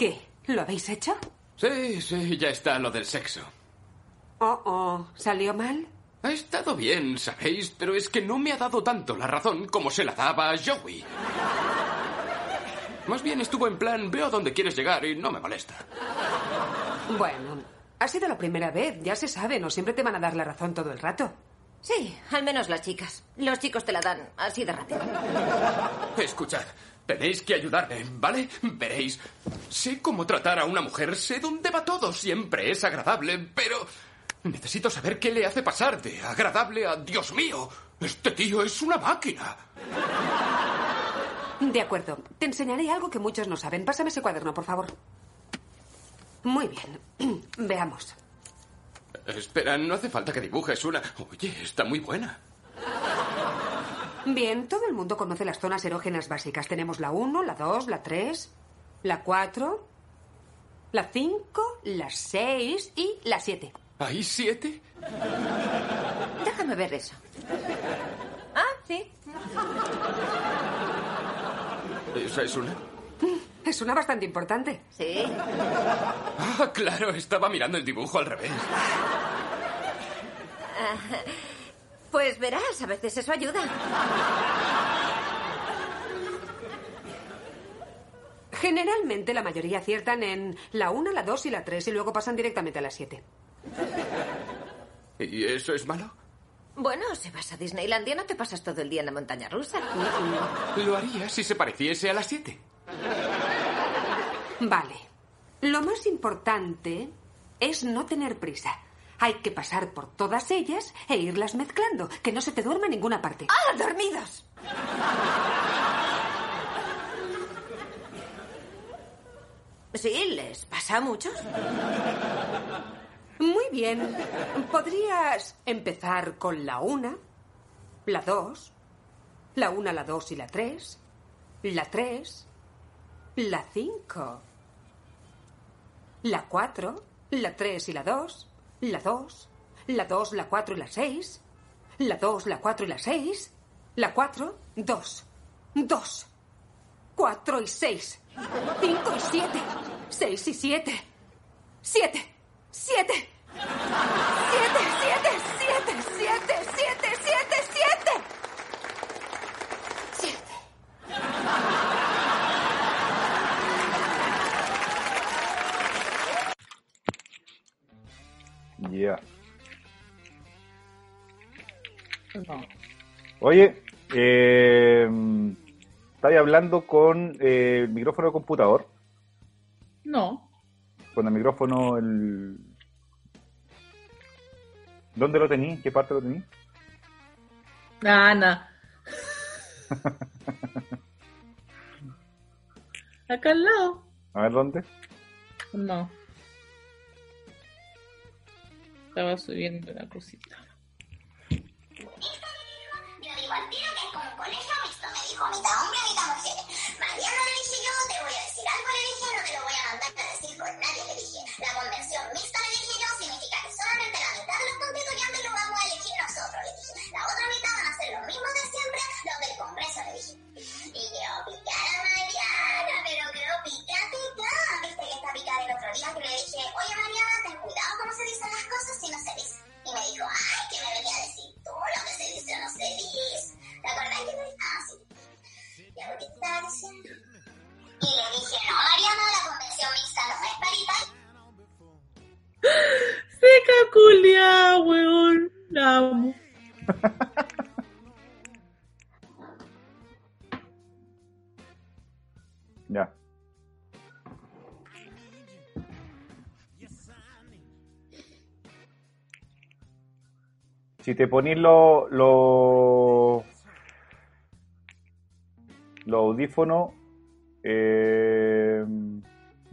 ¿Qué? ¿Lo habéis hecho? Sí, sí, ya está lo del sexo. Oh, oh, ¿salió mal? Ha estado bien, ¿sabéis? Pero es que no me ha dado tanto la razón como se la daba a Joey. Más bien estuvo en plan, veo a dónde quieres llegar y no me molesta. Bueno, ha sido la primera vez, ya se sabe, no siempre te van a dar la razón todo el rato. Sí, al menos las chicas. Los chicos te la dan así de rápido. Escuchad, tenéis que ayudarme, ¿vale? Veréis, sé cómo tratar a una mujer, sé dónde va todo, siempre es agradable, pero necesito saber qué le hace pasar de agradable a Dios mío. Este tío es una máquina. De acuerdo, te enseñaré algo que muchos no saben. Pásame ese cuaderno, por favor. Muy bien, veamos. Espera, no hace falta que dibujes una. Oye, está muy buena. Bien, todo el mundo conoce las zonas erógenas básicas. Tenemos la 1, la 2, la 3, la 4, la 5, la 6 y la 7. ¿Hay siete? Déjame ver eso. Ah, sí. ¿Esa es una? Es una bastante importante. Sí. Ah, claro, estaba mirando el dibujo al revés. Pues verás, a veces eso ayuda. Generalmente la mayoría aciertan en la 1, la 2 y la 3 y luego pasan directamente a la 7. ¿Y eso es malo? Bueno, si vas a Disneylandia no te pasas todo el día en la montaña rusa. Lo haría si se pareciese a las siete. Vale. Lo más importante es no tener prisa. Hay que pasar por todas ellas e irlas mezclando, que no se te duerma en ninguna parte. ¡Ah, dormidos! Sí, les pasa a muchos. Muy bien. Podrías empezar con la 1, la 2, la 1, la 2 y la 3, la 3, la 5, la 4, la 3 y la 2, la 2, la 2, la 4 y la 6, la 2, la 4 y la 6, la 4, 2, 2, 4 y 6, 5 y 7, 6 y 7, 7, 7, 7, 7, 7, 7, 7, 7, 7. 7. Oye, eh, ¿estáis hablando con eh, el micrófono de computador? No. Con el micrófono, el... ¿Dónde lo tení? ¿Qué parte lo tení? Ana. Acá al lado. A ver, ¿dónde? No. Estaba subiendo la cosita. Yo digo al tiro que es como un colegio mixto, me dijo mitad hombre, mitad mujer. Le dije yo, te voy a decir algo, dije, no te lo voy a mandar a decir con nadie, dije. La convención mixta, Dije, no, Mariana, la convención mixta no es paritaria. Seca culia, weón. La amo. Ya. Si te ponís los lo, los audífonos, eh,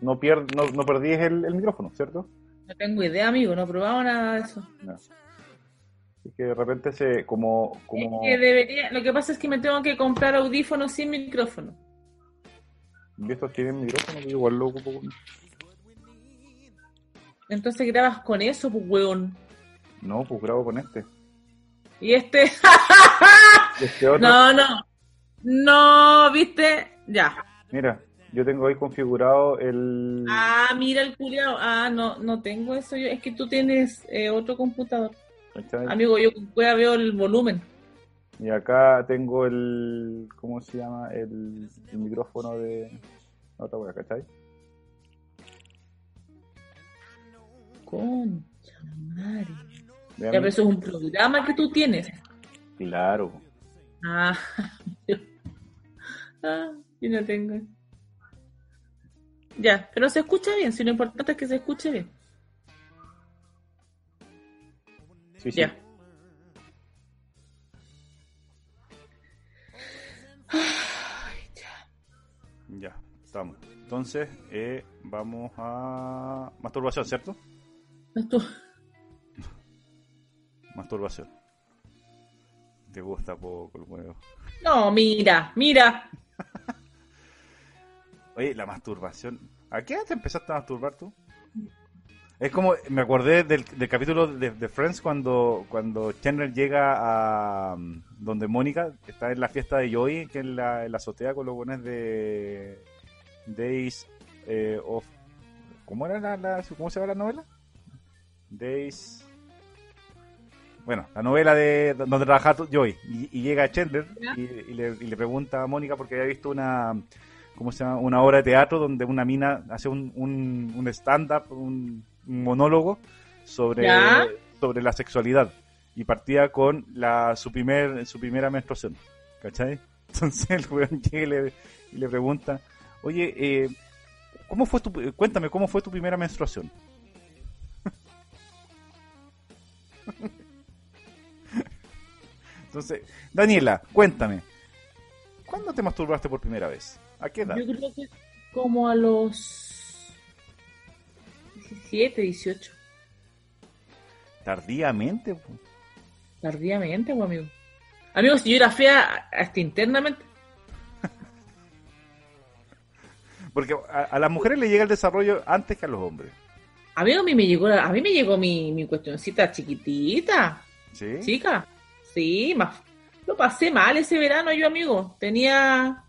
no, pier, no, no perdís el, el micrófono, ¿cierto? No tengo idea, amigo. No he probado nada de eso. No. Así que de repente se como como Es que debería. Lo que pasa es que me tengo que comprar audífonos sin micrófono. ¿y estos tienen micrófono, Yo igual lo ocupo con- Entonces grabas con eso, pues, weón. No, pues grabo con este. Y este. Este otro, no, no. No, viste. Ya. Mira, yo tengo ahí configurado el... Ah, mira el culiao. Ah, no, no tengo eso yo. Es que tú tienes eh, otro computador. Amigo, yo cueva veo el volumen. Y acá tengo el... ¿Cómo se llama? El, el micrófono de... Otra wea, ¿cachai? Concha madre. Ya, pero eso es un programa que tú tienes. Claro. Ah, ah yo no tengo. Ya, pero se escucha bien, si lo importante es que se escuche bien. Sí, sí. Ya. Ya, estamos. Entonces, eh, vamos a... Masturbación, ¿cierto? Esto- Masturbación. Te gusta poco el huevo. No, mira, mira. Oye, la masturbación. ¿A qué edad te empezaste a masturbar tú? Es como, me acordé del, del capítulo de, de Friends cuando, cuando Chandler llega a mm, donde Mónica está en la fiesta de Joey, que es la, en la azotea con los buenos de Days eh, of... ¿Cómo era la, la- cómo se llama la novela? Days... Bueno, la novela de donde trabajaba Joey. Y, y llega Chandler y, y le, y le pregunta a Mónica porque había visto una... ¿Cómo se llama? Una obra de teatro donde una mina hace un, un, un stand-up, un, un monólogo sobre, ¿Ya? sobre la sexualidad. Y partía con la, su, primer, su primera menstruación. ¿Cachai? Entonces el weón llega y le, y le pregunta, oye, eh, ¿cómo fue tu, cuéntame, ¿cómo fue tu primera menstruación? Entonces, Daniela, cuéntame, ¿cuándo te masturbaste por primera vez? ¿A qué edad? Yo creo que como a los 17, 18. Tardíamente. po. Tardíamente, pues, amigo. Amigo, si yo era fea hasta internamente. Porque a, a las mujeres le llega el desarrollo antes que a los hombres. Amigo, a mí me llegó, a mí me llegó mi, mi cuestioncita chiquitita, ¿Sí? chica. Sí, más. Lo pasé mal ese verano yo, amigo. Tenía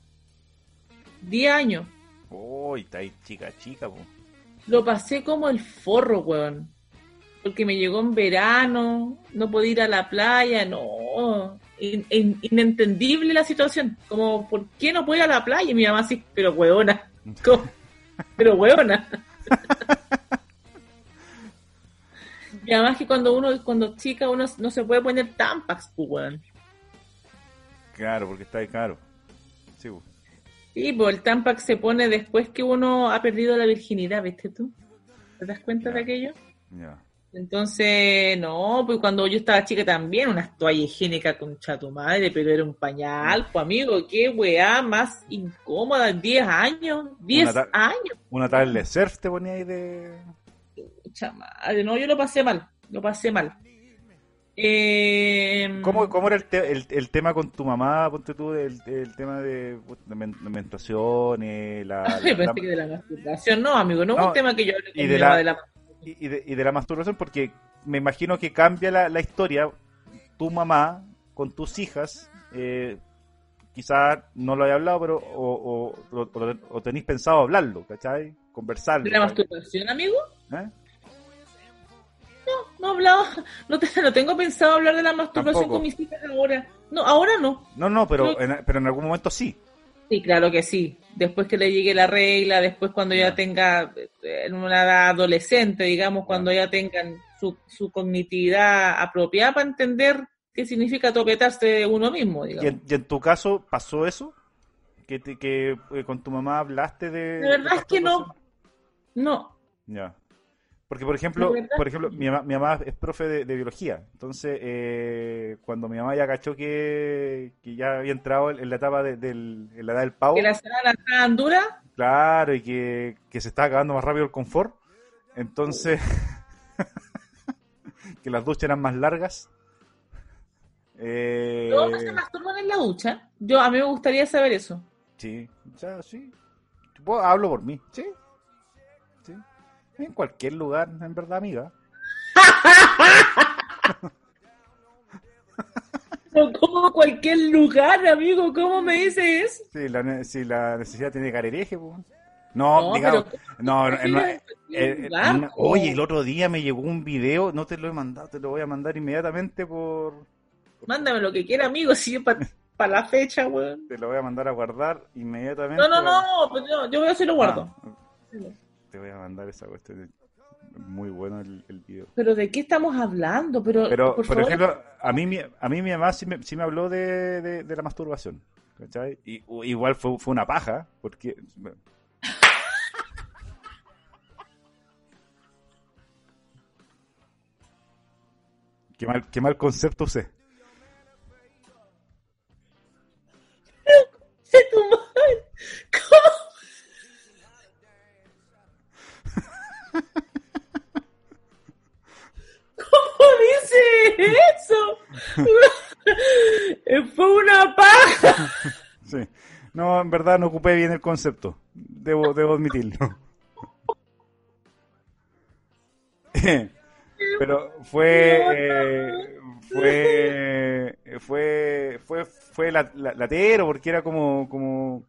10 años. Uy, está ahí chica, chica. po. Lo pasé como el forro, weón. Porque me llegó en verano, no podía ir a la playa, no. In- in- inentendible la situación. Como, ¿por qué no puedo ir a la playa? Y mi mamá así, pero weona. ¿Cómo? Pero weona. Y además que cuando uno, cuando chica, uno no se puede poner tampax, pues, weón. Claro, porque está ahí caro. Sí, po. Sí, pues el tampax se pone después que uno ha perdido la virginidad, ¿viste tú? ¿Te das cuenta de aquello? ya. Entonces, no, pues cuando yo estaba chica también, unas toallas higiénicas con tu madre, pero era un pañal, pues amigo, qué weá más incómoda, 10 años, 10 ta- años, Una tablet de surf te ponía ahí de... pucha madre, no, yo lo pasé mal, lo pasé mal. Eh, ¿Cómo, cómo era el, te- el, el tema con tu mamá? Ponte tú el, el tema de, de men- de menstruaciones, la, la- Yo pensé la- que de la masturbación, no, amigo, no, es No, un tema que yo hablé y con de la- de la y, y de, y de la masturbación, porque me imagino que cambia la, la historia. Tu mamá con tus hijas, eh, quizás no lo haya hablado, pero o, o, o- o tenéis pensado hablarlo, ¿cachai? Conversarlo. de la masturbación, amigo. ¿Eh? No hablaba, no, te- no tengo pensado hablar de la masturbación Tampoco. con mis hijas ahora. No, ahora no. No, no, pero en, pero en algún momento sí. Sí, claro que sí. Después que le llegue la regla, después cuando ya tenga eh, en una edad adolescente, digamos, cuando ya tengan su, su cognitividad apropiada para entender qué significa topetarse uno mismo, ¿Y digamos. en, y en tu caso pasó eso? ¿Que, te- que eh, con tu mamá hablaste de... De verdad es que no. No. Ya. Porque, por ejemplo, por ejemplo mi, mamá, mi mamá es profe de, de biología. Entonces, eh, cuando mi mamá ya cachó que, que ya había entrado en la etapa de, del, en la edad del pavo, Que la semana estaban duras. claro, y que, que se está acabando más rápido el confort, entonces, que las duchas eran más largas. Eh, ¿Todos no se masturban en la ducha? Yo, a mí me gustaría saber eso. Sí, o sea, sí. Yo hablo por mí. Sí. En cualquier lugar, en verdad, amiga. Pero como cualquier lugar, amigo, ¿cómo me dice eso? Sí, la, si la necesidad tiene carereje, pues. No, No, digamos, pero- no, no, ¿Qué no, en eh, una- oye, el otro día me llegó un video, no te lo he mandado, te lo voy a mandar inmediatamente por, Mándame lo que quiera, amigo, si para la fecha, weón. te lo voy a mandar a guardar inmediatamente. No, no, no, pero yo, yo voy a hacer lo guardo. Ah, te voy a mandar esa cuestión, muy bueno el, el video. Pero ¿de qué estamos hablando? Pero, Pero, por, ejemplo, a mí, mi- a mí mi mamá sí me, sí me habló de, de, de la masturbación. ¿cachai? Y, igual fue, fue una paja, porque... Qué mal, qué mal concepto usé. Fue una paja. Sí. No, en verdad no ocupé bien el concepto. Debo, debo admitirlo. Pero fue, eh, fue, fue, fue, fue la- la- latero porque era como, como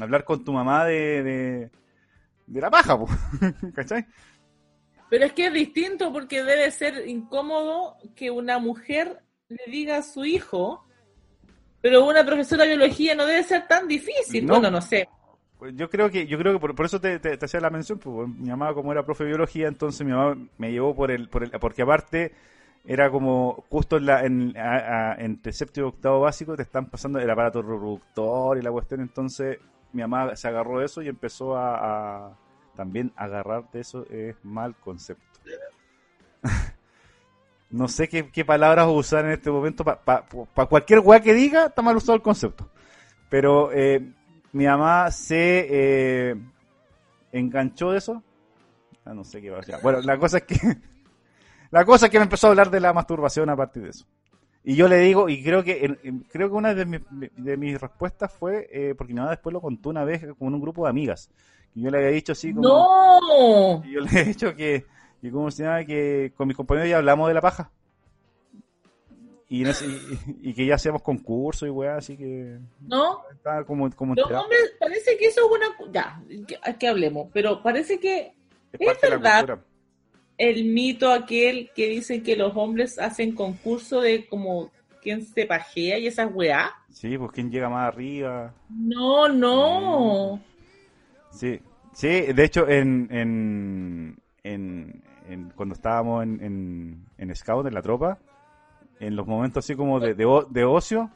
hablar con tu mamá de, de, de la paja, po. ¿cachai? Pero es que es distinto porque debe ser incómodo que una mujer le diga a su hijo, pero una profesora de biología no debe ser tan difícil. No. Bueno, no sé. Pues Yo creo que, yo creo que por, por eso te, te- te hacía la mención, pues, mi mamá como era profe de biología, entonces mi mamá me llevó por el, por el porque aparte era como justo en la, en, a- a- entre séptimo y octavo básico te están pasando el aparato reproductor y la cuestión, entonces mi mamá se agarró de eso y empezó a, a- también agarrar de eso es mal concepto. no sé qué, qué palabras usar en este momento para cualquier weá que diga está mal usado el concepto. Pero eh, mi mamá se eh, enganchó de eso. Ah, no sé qué va a decir. Bueno, la cosa es que la cosa es que me empezó a hablar de la masturbación a partir de eso. Y yo le digo, y creo que creo que una de mis, de mis respuestas fue, eh, porque mi mamá después lo contó una vez con un grupo de amigas. Y yo le había dicho así como... ¡No! Y yo le he dicho que, que ¿cómo se llama? Que con mis compañeros ya hablamos de la paja. Y, en ese- y, y que ya hacíamos concursos y weá, así que ¿No? estaba como, como Los hombres, parece que eso es una... Ya, que, que hablemos, pero parece que Es verdad. el mito aquel que dice que los hombres hacen concurso de como quién se pajea y esas weá. Sí, pues quién llega más arriba. No, no. Sí, sí, de hecho, en, en, en, en- cuando estábamos en, en, en Scout, en la tropa, en los momentos así como de, de, de ocio,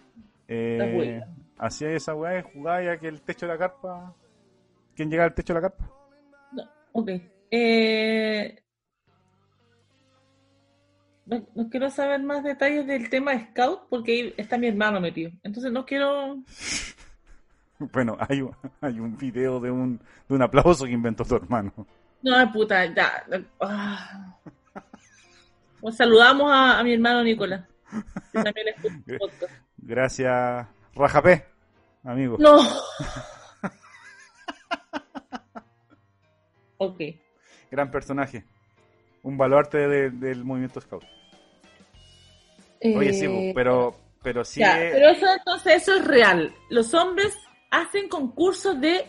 eh, hacía esa weá y jugaba ya que el techo de la carpa. ¿Quién llega al techo de la carpa? Ok. Eh, no, no quiero saber más detalles del tema Scout porque ahí está mi hermano metido. Entonces no quiero... Bueno, hay, un- hay un video de un, de un aplauso que inventó tu hermano. No, puta, ya. ah. Pues saludamos a, a mi hermano Nicolás. Que también el podcast. Gracias, Rajapé, amigo. No. ok. Gran personaje. Un baluarte de- del movimiento Scout. Oye, sí, Eh, pero, pero sí ya, es- pero eso entonces eso es real. Los hombres hacen concursos de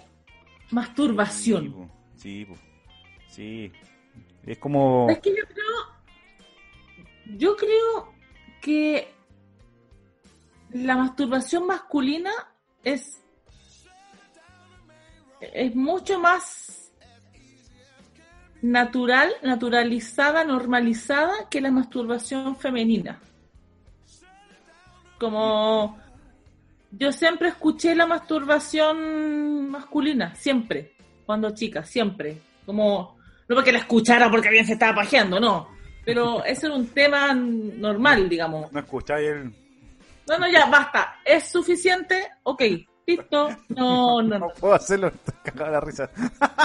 masturbación. sí, bu, sí. Es como... Es que yo creo, yo creo que la masturbación masculina es es mucho más natural, naturalizada, normalizada que la masturbación femenina. Como yo siempre escuché la masturbación masculina, siempre, cuando chica, siempre. Como, no porque la escuchara porque alguien se estaba pajeando, no. Pero ese era un tema normal, digamos. No escucháis el... No, no, ya, basta. ¿Es suficiente? Ok, listo. No, no, no. No puedo hacerlo, de la risa.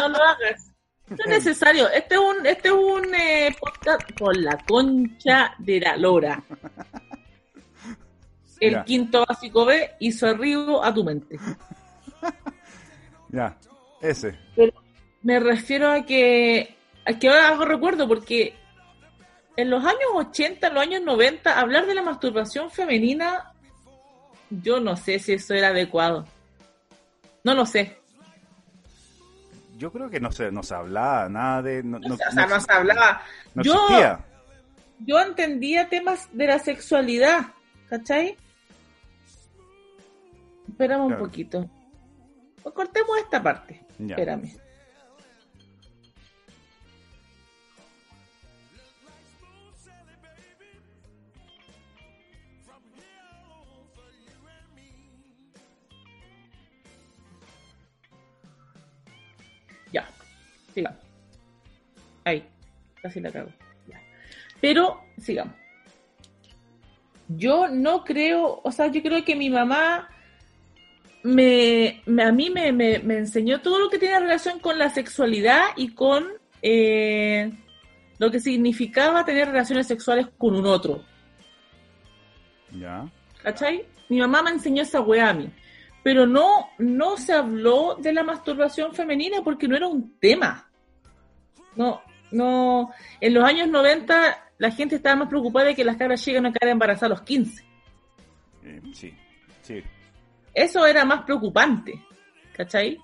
No lo hagas. No es necesario. Este es un, este es un eh, podcast con la concha de la lora. El Ya. quinto básico B hizo arribo a tu mente. Ya, ese. Pero me refiero a que, a que ahora hago recuerdo porque en los años 80, en los años 90, hablar de la masturbación femenina, yo no sé si eso era adecuado. No lo sé. Yo creo que no se, no se hablaba nada de... No, no- o sea, no- no se hablaba. yo, existía. yo entendía temas de la sexualidad, ¿cachai? Espérame un poquito. Pues cortemos esta parte. Ya. Espérame. Sigamos. Ahí, casi la cago. Ya. Pero, sigamos. Yo no creo, o sea, yo creo que mi mamá me, me- a mí me, me- me enseñó todo lo que tiene relación con la sexualidad y con eh, lo que significaba tener relaciones sexuales con un otro. Ya. ¿Cachai? Mi mamá me enseñó esa weá a mí. Pero no, no se habló de la masturbación femenina porque no era un tema. No, no. En los años 90 la gente estaba más preocupada de que las cabras llegan a quedar embarazadas a los 15. Eh, sí, sí. Eso era más preocupante. ¿Cachai?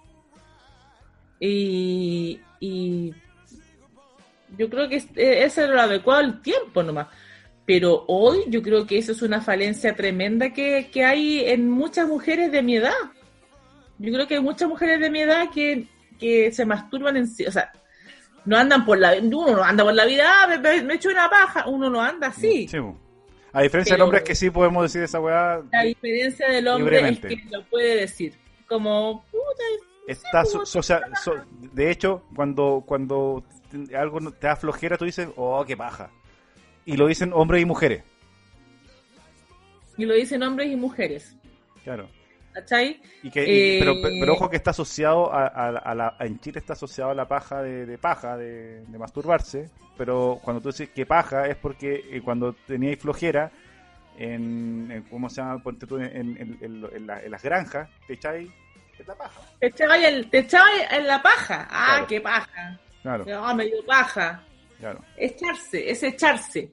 Y, y yo creo que es- eh, eso era lo adecuado al tiempo nomás. Pero hoy yo creo que eso es una falencia tremenda que, que hay en muchas mujeres de mi edad. Yo creo que hay muchas mujeres de mi edad que, que se masturban en sí. O sea, no andan por la uno no anda por la vida, ah, me, echo una paja, uno no anda así. Sí. A diferencia del hombre es que sí podemos decir esa weá, La diferencia del hombre es que lo puede decir. Como, puta, está so- de hecho, cuando cuando algo no- te da flojera, tú dices, oh, qué paja. Y lo dicen hombres y mujeres. y lo dicen hombres y mujeres. Claro. ¿Cachai? Y que, y- Eh, pero, pero ojo que está asociado a, a- a la, en Chile está asociado a la paja de, de paja, de, de masturbarse, pero cuando tú dices que paja es porque eh, cuando teníais flojera, en, en- ¿cómo se llama? Ponte tú en, en- en- en la- en las granjas, te echáis es la paja. Te echaba en la paja. Ah, Claro. qué paja. Claro, Ah, me dio paja. claro. Echarse, es echarse.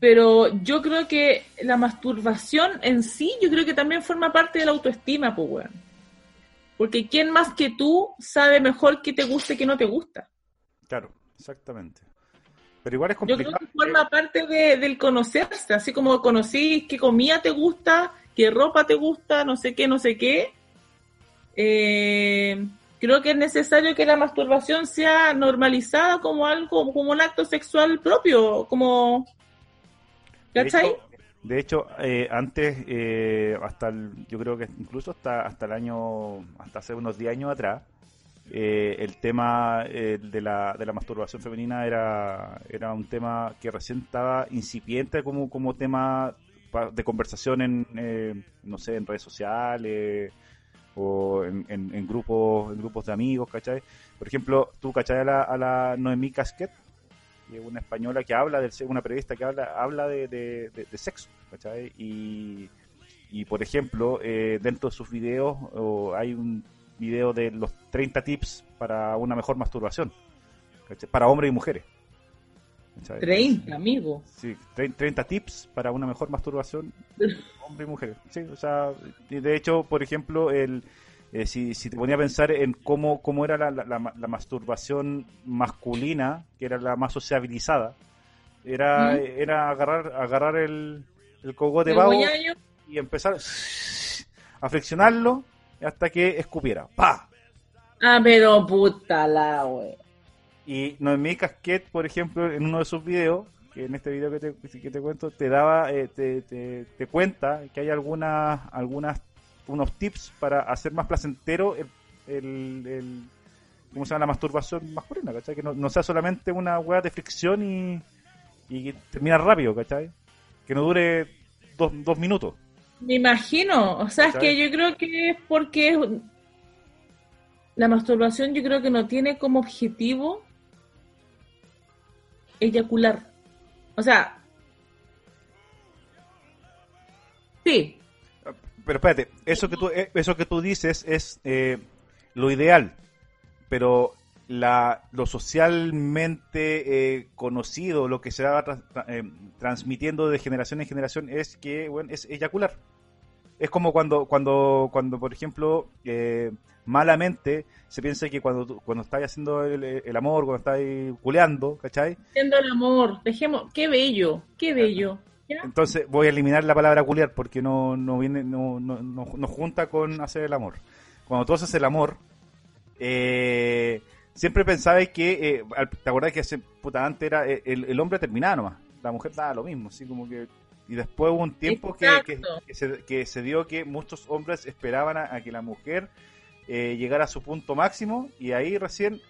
Pero yo creo que la masturbación en sí, yo creo que también forma parte de la autoestima, pues, weón. Porque ¿quién más que tú sabe mejor qué te gusta y qué no te gusta? Claro, exactamente. Pero igual es Yo creo complicado. que forma parte de- del conocerse, así como conocí qué comida te gusta, qué ropa te gusta, no sé qué, no sé qué. Eh, creo que es necesario que la masturbación sea normalizada como algo, como un acto sexual propio, como... De hecho, eh, antes, eh, hasta el- yo creo que incluso hasta, hasta el año, hasta hace unos 10 años atrás, eh, el tema eh, de, la, de la masturbación femenina era, era un tema que recién estaba incipiente como, como tema de conversación en, eh, no sé, en redes sociales o en, en- en grupos en grupos de amigos, ¿cachai? Por ejemplo, tú, ¿cachai? A la, a la Noemí Casquet, que es una española que habla del una periodista que habla habla de, de- de- de sexo ¿cachai? y, y por ejemplo eh, dentro de sus videos hay un video de los 30 tips para una mejor masturbación ¿cachai? para hombres y mujeres ¿cachai? 30, amigo. Sí, tre- 30 tips para una mejor masturbación hombre y mujer. Sí, o sea, de hecho, por ejemplo, el eh, si, si te ponía a pensar en cómo, cómo era la, la- la- la masturbación masculina, que era la más sociabilizada, era, ¿Mm? era agarrar, agarrar el, el cogote boñaño, y empezar a friccionarlo hasta que escupiera. ¡Pa! Ah, pero puta la, wey. Y Noemí Casquet, por ejemplo, en uno de sus videos, que en este video que te, que te cuento, te daba, eh, te, te, te cuenta que hay algunas, algunas, unos tips para hacer más placentero el, el, el- ¿cómo se llama? La masturbación masculina, ¿cachai? Que no, no sea solamente una hueá de fricción y, y termina rápido, ¿cachai? Que no dure dos, dos minutos. Me imagino, o sea, es que yo creo que es porque la masturbación yo creo que no tiene como objetivo eyacular. O sea, sí, Pero espérate, eso que tú, eh, eso que tú dices es eh, lo ideal, pero la, lo socialmente eh, conocido, lo que se va tra- tra- eh, transmitiendo de generación en generación es que, bueno, es eyacular. Es como cuando, cuando, cuando por ejemplo, eh, malamente se piensa que cuando, cuando estás haciendo el, el amor, cuando estás culeando, ¿cachai? Haciendo el amor. Dejemos. Qué bello. Qué bello. ¿Ya? Entonces voy a eliminar la palabra culiar porque no, no viene, no, no, no, no junta con hacer el amor. Cuando tú haces el amor, eh, siempre pensabas que, eh, ¿te acordás que hace, puta, antes era eh, el, el hombre terminaba nomás? La mujer daba lo mismo, así como que... Y después hubo un tiempo que, que, se, que se dio que muchos hombres esperaban a, a que la mujer eh, llegara a su punto máximo y ahí recién...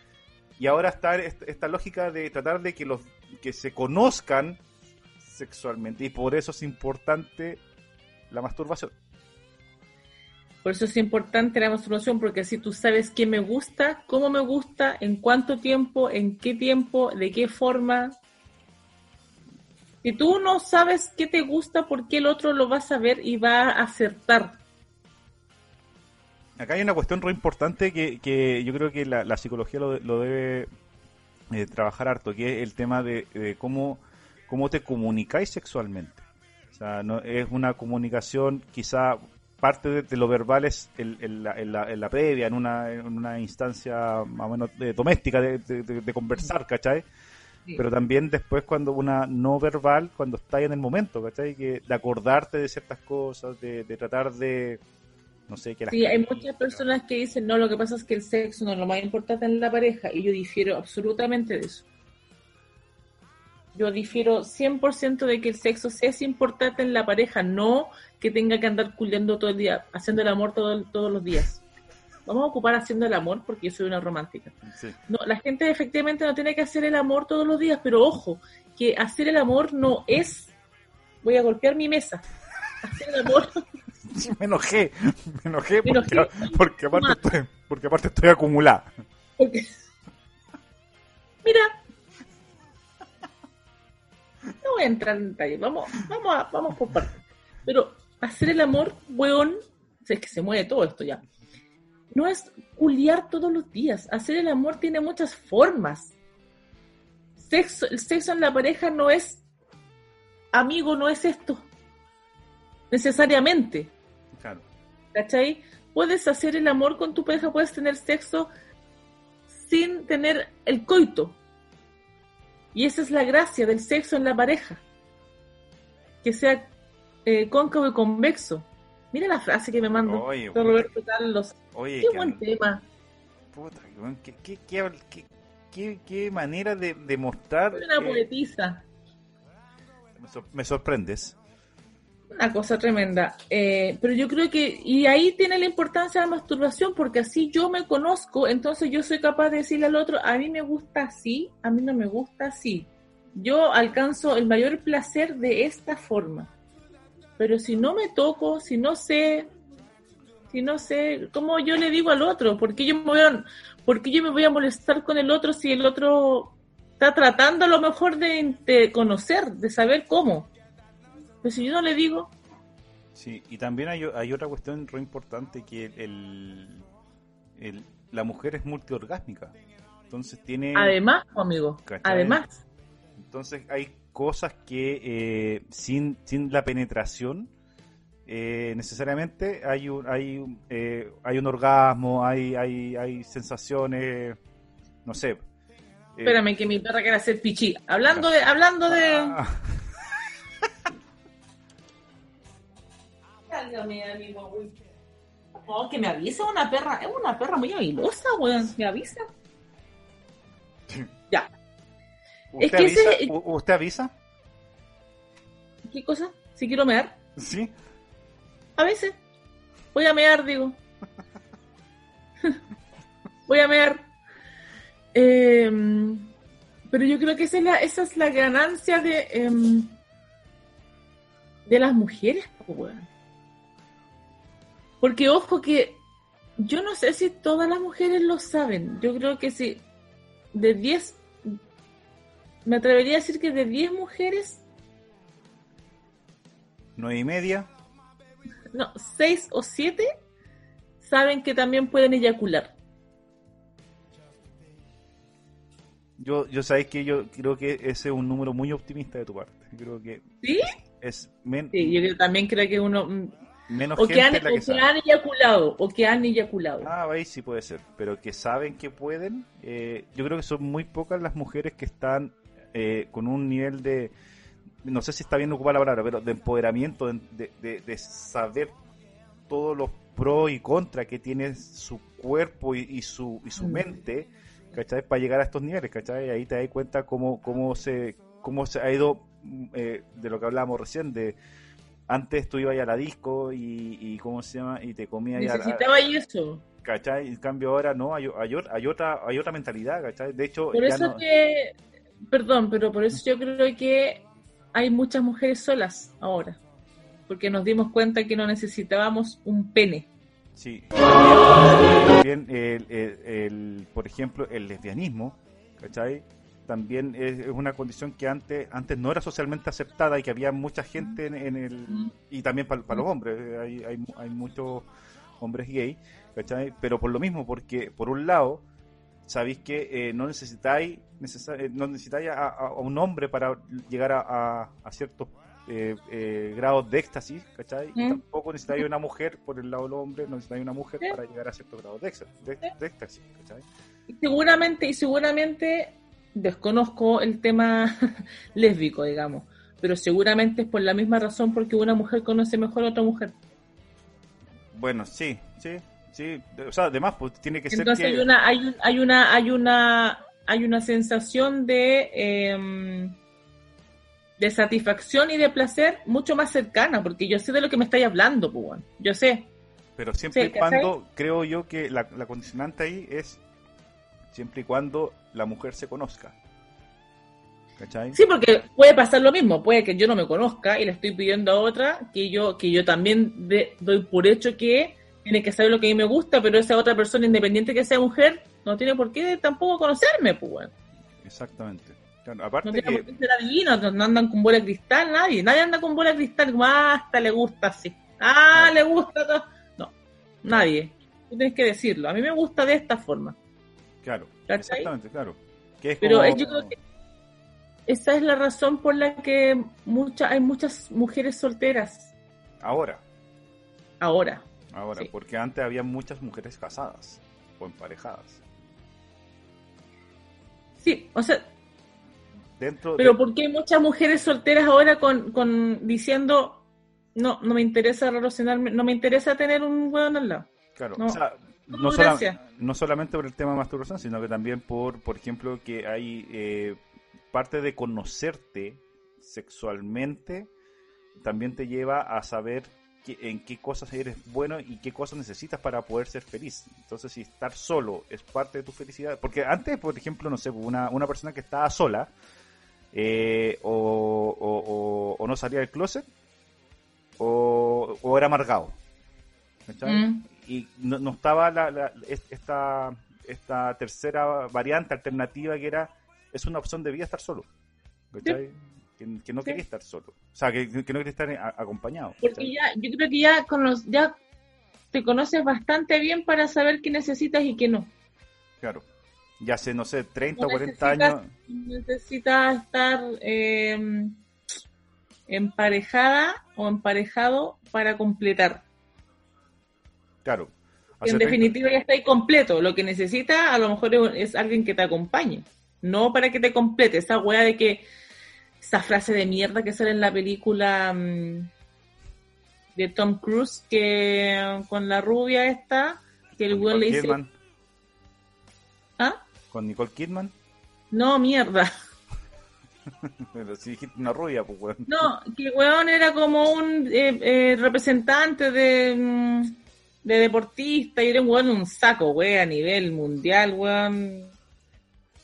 Y ahora está esta, esta lógica de tratar de que los que se conozcan sexualmente y por eso es importante la masturbación. Por eso es importante la masturbación, porque así tú sabes qué me gusta, cómo me gusta, en cuánto tiempo, en qué tiempo, de qué forma. Si tú no sabes qué te gusta, ¿por qué el otro lo va a saber y va a acertar? Acá hay una cuestión re importante que, que yo creo que la, la psicología lo, lo debe eh, trabajar harto, que es el tema de, de cómo, cómo te comunicáis sexualmente. O sea, no, es una comunicación quizá parte de, de lo verbal es el- en, la, en la- en la previa, en una, en una instancia más o menos de- doméstica de, conversar, ¿cachai? Sí. Pero también después cuando una no verbal, cuando estás en el momento, ¿cachai? Que de acordarte de ciertas cosas, de, de tratar de, no sé, que las Sí, hay muchas personas que dicen, no, lo que pasa es que el sexo no es lo más importante en la pareja, y yo difiero absolutamente de eso. Yo difiero 100% de que el sexo sí es importante en la pareja, no que tenga que andar culiando todo el día, haciendo el amor todo- todos los días. Vamos a ocupar haciendo el amor porque yo soy una romántica. Sí. No, la gente efectivamente no tiene que hacer el amor todos los días, pero ojo, que hacer el amor no es, voy a golpear mi mesa. Hacer el amor me enojé, me enojé Me porque, enojé. porque aparte estoy, porque aparte estoy acumulada. Porque... Mira. No voy a entrar en detalle. Vamos, vamos, a- vamos por partes. Pero hacer el amor, weón, es que se mueve todo esto ya. No es culiar todos los días. Hacer el amor tiene muchas formas. Sexo, el sexo en la pareja no es amigo, no es esto. Necesariamente. Claro. ¿Cachai? Puedes hacer el amor con tu pareja, puedes tener sexo sin tener el coito. Y esa es la gracia del sexo en la pareja. Que sea eh, cóncavo y convexo. Mira la frase que me mandó Oye. Roberto Carlos. Oye, Qué buen tema. puta, qué, qué, qué, qué- qué- qué manera de, de mostrar. Una eh, poetisa. me, sor- me sorprendes. Una cosa tremenda. Eh, pero yo creo que, y ahí tiene la importancia la masturbación, porque así yo me conozco, entonces yo soy capaz de decirle al otro, a mí me gusta así, a mí no me gusta así. Yo alcanzo el mayor placer de esta forma. Pero si no me toco, si no sé, si no sé, ¿cómo yo le digo al otro? ¿Por qué yo me voy a, por qué yo me voy a molestar con el otro si el otro está tratando a lo mejor de, de conocer, de saber cómo? Pero si yo no le digo, Sí, y también hay, hay otra cuestión re importante que el, el- la mujer es multiorgásmica. Entonces tiene. además, amigo, ¿Cachai? además, Entonces hay cosas que eh, sin, sin la penetración eh, necesariamente hay un, hay, un, eh, hay un orgasmo, hay, hay, hay sensaciones, no sé. eh, espérame que mi perra quiere hacer pichí. Hablando de, hablando de. ah, Amigo. Oh, que me avisa una perra, es una perra muy habilosa, weón, me avisa. Ya, ¿Usted, es que ese- avisa? ¿U- ¿Usted avisa? ¿qué cosa? Si quiero mear, Sí. a veces. Voy a mear, digo. Voy a mear. Em, pero yo creo que esa es la, esa es la ganancia de, em, de las mujeres, weón. Porque ojo que yo no sé si todas las mujeres lo saben. Yo creo que si de 10, me atrevería a decir que de 10 mujeres, Nueve y media. no, 6 o 7 saben que también pueden eyacular. Yo, yo sabéis que yo creo que ese es un número muy optimista de tu parte. Creo que ¿Sí? es men- Sí, yo también creo que uno... menos O gente que, han, la o que que sabe. han eyaculado, o que han eyaculado. Ah, ahí sí puede ser, pero que saben que pueden. eh, yo creo que son muy pocas las mujeres que están eh, con un nivel de, no sé si está bien ocupada la palabra, pero de empoderamiento, de, de- saber todos los pros y contras que tiene su cuerpo y, y su, y su Mm. mente, ¿cachai? Para llegar a estos niveles, ¿cachai? Y ahí te das cuenta cómo, cómo, se, cómo se ha ido mm, eh, de lo que hablábamos recién, de antes tú ibas a la disco y, y ¿cómo se llama? Y te comías a- a- Necesitaba eso. ¿cachai? En cambio ahora no, hay, hay, otra hay otra mentalidad, ¿cachai? De hecho, Por ya eso no- que, perdón, pero por eso yo creo que hay muchas mujeres solas ahora, porque nos dimos cuenta que no necesitábamos un pene. sí. También, el, el- el- por ejemplo, el lesbianismo, ¿cachai? También es, una condición que antes antes no era socialmente aceptada y que había mucha gente en, en el... Y también para los hombres, eh, hay, hay, hay muchos hombres gay, ¿cachai? Pero por lo mismo, porque por un lado, sabéis que eh, no necesitáis necesa- eh, no necesitáis a, un hombre para llegar a, ciertos eh, eh, grados de éxtasis, ¿cachai? Y Mm. tampoco necesitáis una mujer, por el lado del hombre, no necesitáis una mujer para llegar a ciertos grados de éxtasis, de, de éxtasis, ¿cachai? Y seguramente, y seguramente desconozco el tema lésbico, digamos, pero seguramente es por la misma razón porque una mujer conoce mejor a otra mujer. Bueno, sí, sí, sí. O sea, además, pues tiene que Entonces ser que... hay una, hay, un- hay una, hay una, hay una sensación de em, de satisfacción y de placer mucho más cercana, porque yo sé de lo que me estáis hablando, pues, yo sé. Pero siempre y cuando, creo yo que la, la condicionante ahí es siempre y cuando la mujer se conozca. ¿Cachai? Sí, porque puede pasar lo mismo, puede que yo no me conozca y le estoy pidiendo a otra que yo, que yo también de- doy por hecho que tiene que saber lo que a mí me gusta, pero esa otra persona, independiente que sea mujer, no tiene por qué tampoco conocerme, pues. Exactamente. Claro, No aparte tiene por que, qué ser adivino, no, no andan con bola de cristal, nadie, nadie anda con bola de cristal, ah, hasta le gusta así, ah, No. le gusta todo. No, nadie. Tú tienes que decirlo. A mí me gusta de esta forma. Claro, ¿Cachai? exactamente, claro. Que es Pero como- yo creo que esa es la razón por la que mucha, hay muchas mujeres solteras Ahora, ahora. ahora, Sí. porque antes había muchas mujeres casadas o emparejadas. Sí, o sea, Dentro pero de- ¿por qué hay muchas mujeres solteras ahora con, con diciendo, no, no me interesa relacionarme, no me interesa tener un hueón al lado? Claro, No. o sea, No, sola- solamente por el tema de masturbación, sino que también por, por ejemplo, que hay eh, parte de conocerte sexualmente, también te lleva a saber qué- en qué cosas eres bueno y qué cosas necesitas para poder ser feliz. Entonces, si estar solo es parte de tu felicidad, porque antes, por ejemplo, no sé, una, una persona que estaba sola eh, o, o- o- o no salía del closet o, o era amargado. ¿cachai? Mm. Y no, no estaba la, la- es- esta, esta tercera variante alternativa que era es una opción de vida estar solo ¿cachai? que, que no Sí. quería estar solo o sea que, que no quería estar a- acompañado Porque ya, yo creo que ya, con los, ya te conoces bastante bien para saber qué necesitas y qué no. claro ya hace no sé 30 No o 40 necesitas- años Necesitas estar eh, emparejada o emparejado para completar. Claro En hace 30 definitiva ya está ahí completo. Lo que necesita a lo mejor es, es alguien que te acompañe. No para que te complete. Esa wea de que... Esa frase de mierda que sale en la película mm, de Tom Cruise que con la rubia esta, que el weón le dice... Kidman, ¿Ah? con Nicole Kidman No, mierda. pero si dijiste una rubia pues weón. No, que el weón era como un eh, eh, representante de, mm, de deportista y era un weón un saco, weón, a nivel mundial, weón.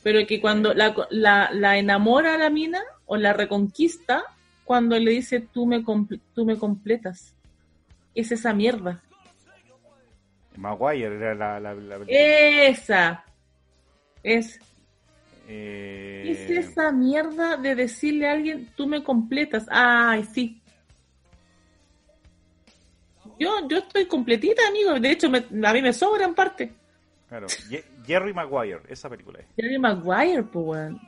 Pero que cuando la, la, la enamora a la mina o la reconquista, cuando le dice tú me, comple- tú me completas. Es esa mierda. Maguire era la, la, la- Esa. Es, eh, es esa mierda de decirle a alguien tú me completas. Ay, sí. Yo, yo estoy completita, amigo. De hecho, me- a mí me sobra en parte. Claro. Ye- Jerry Maguire, esa película es. Jerry Maguire, pues, weón.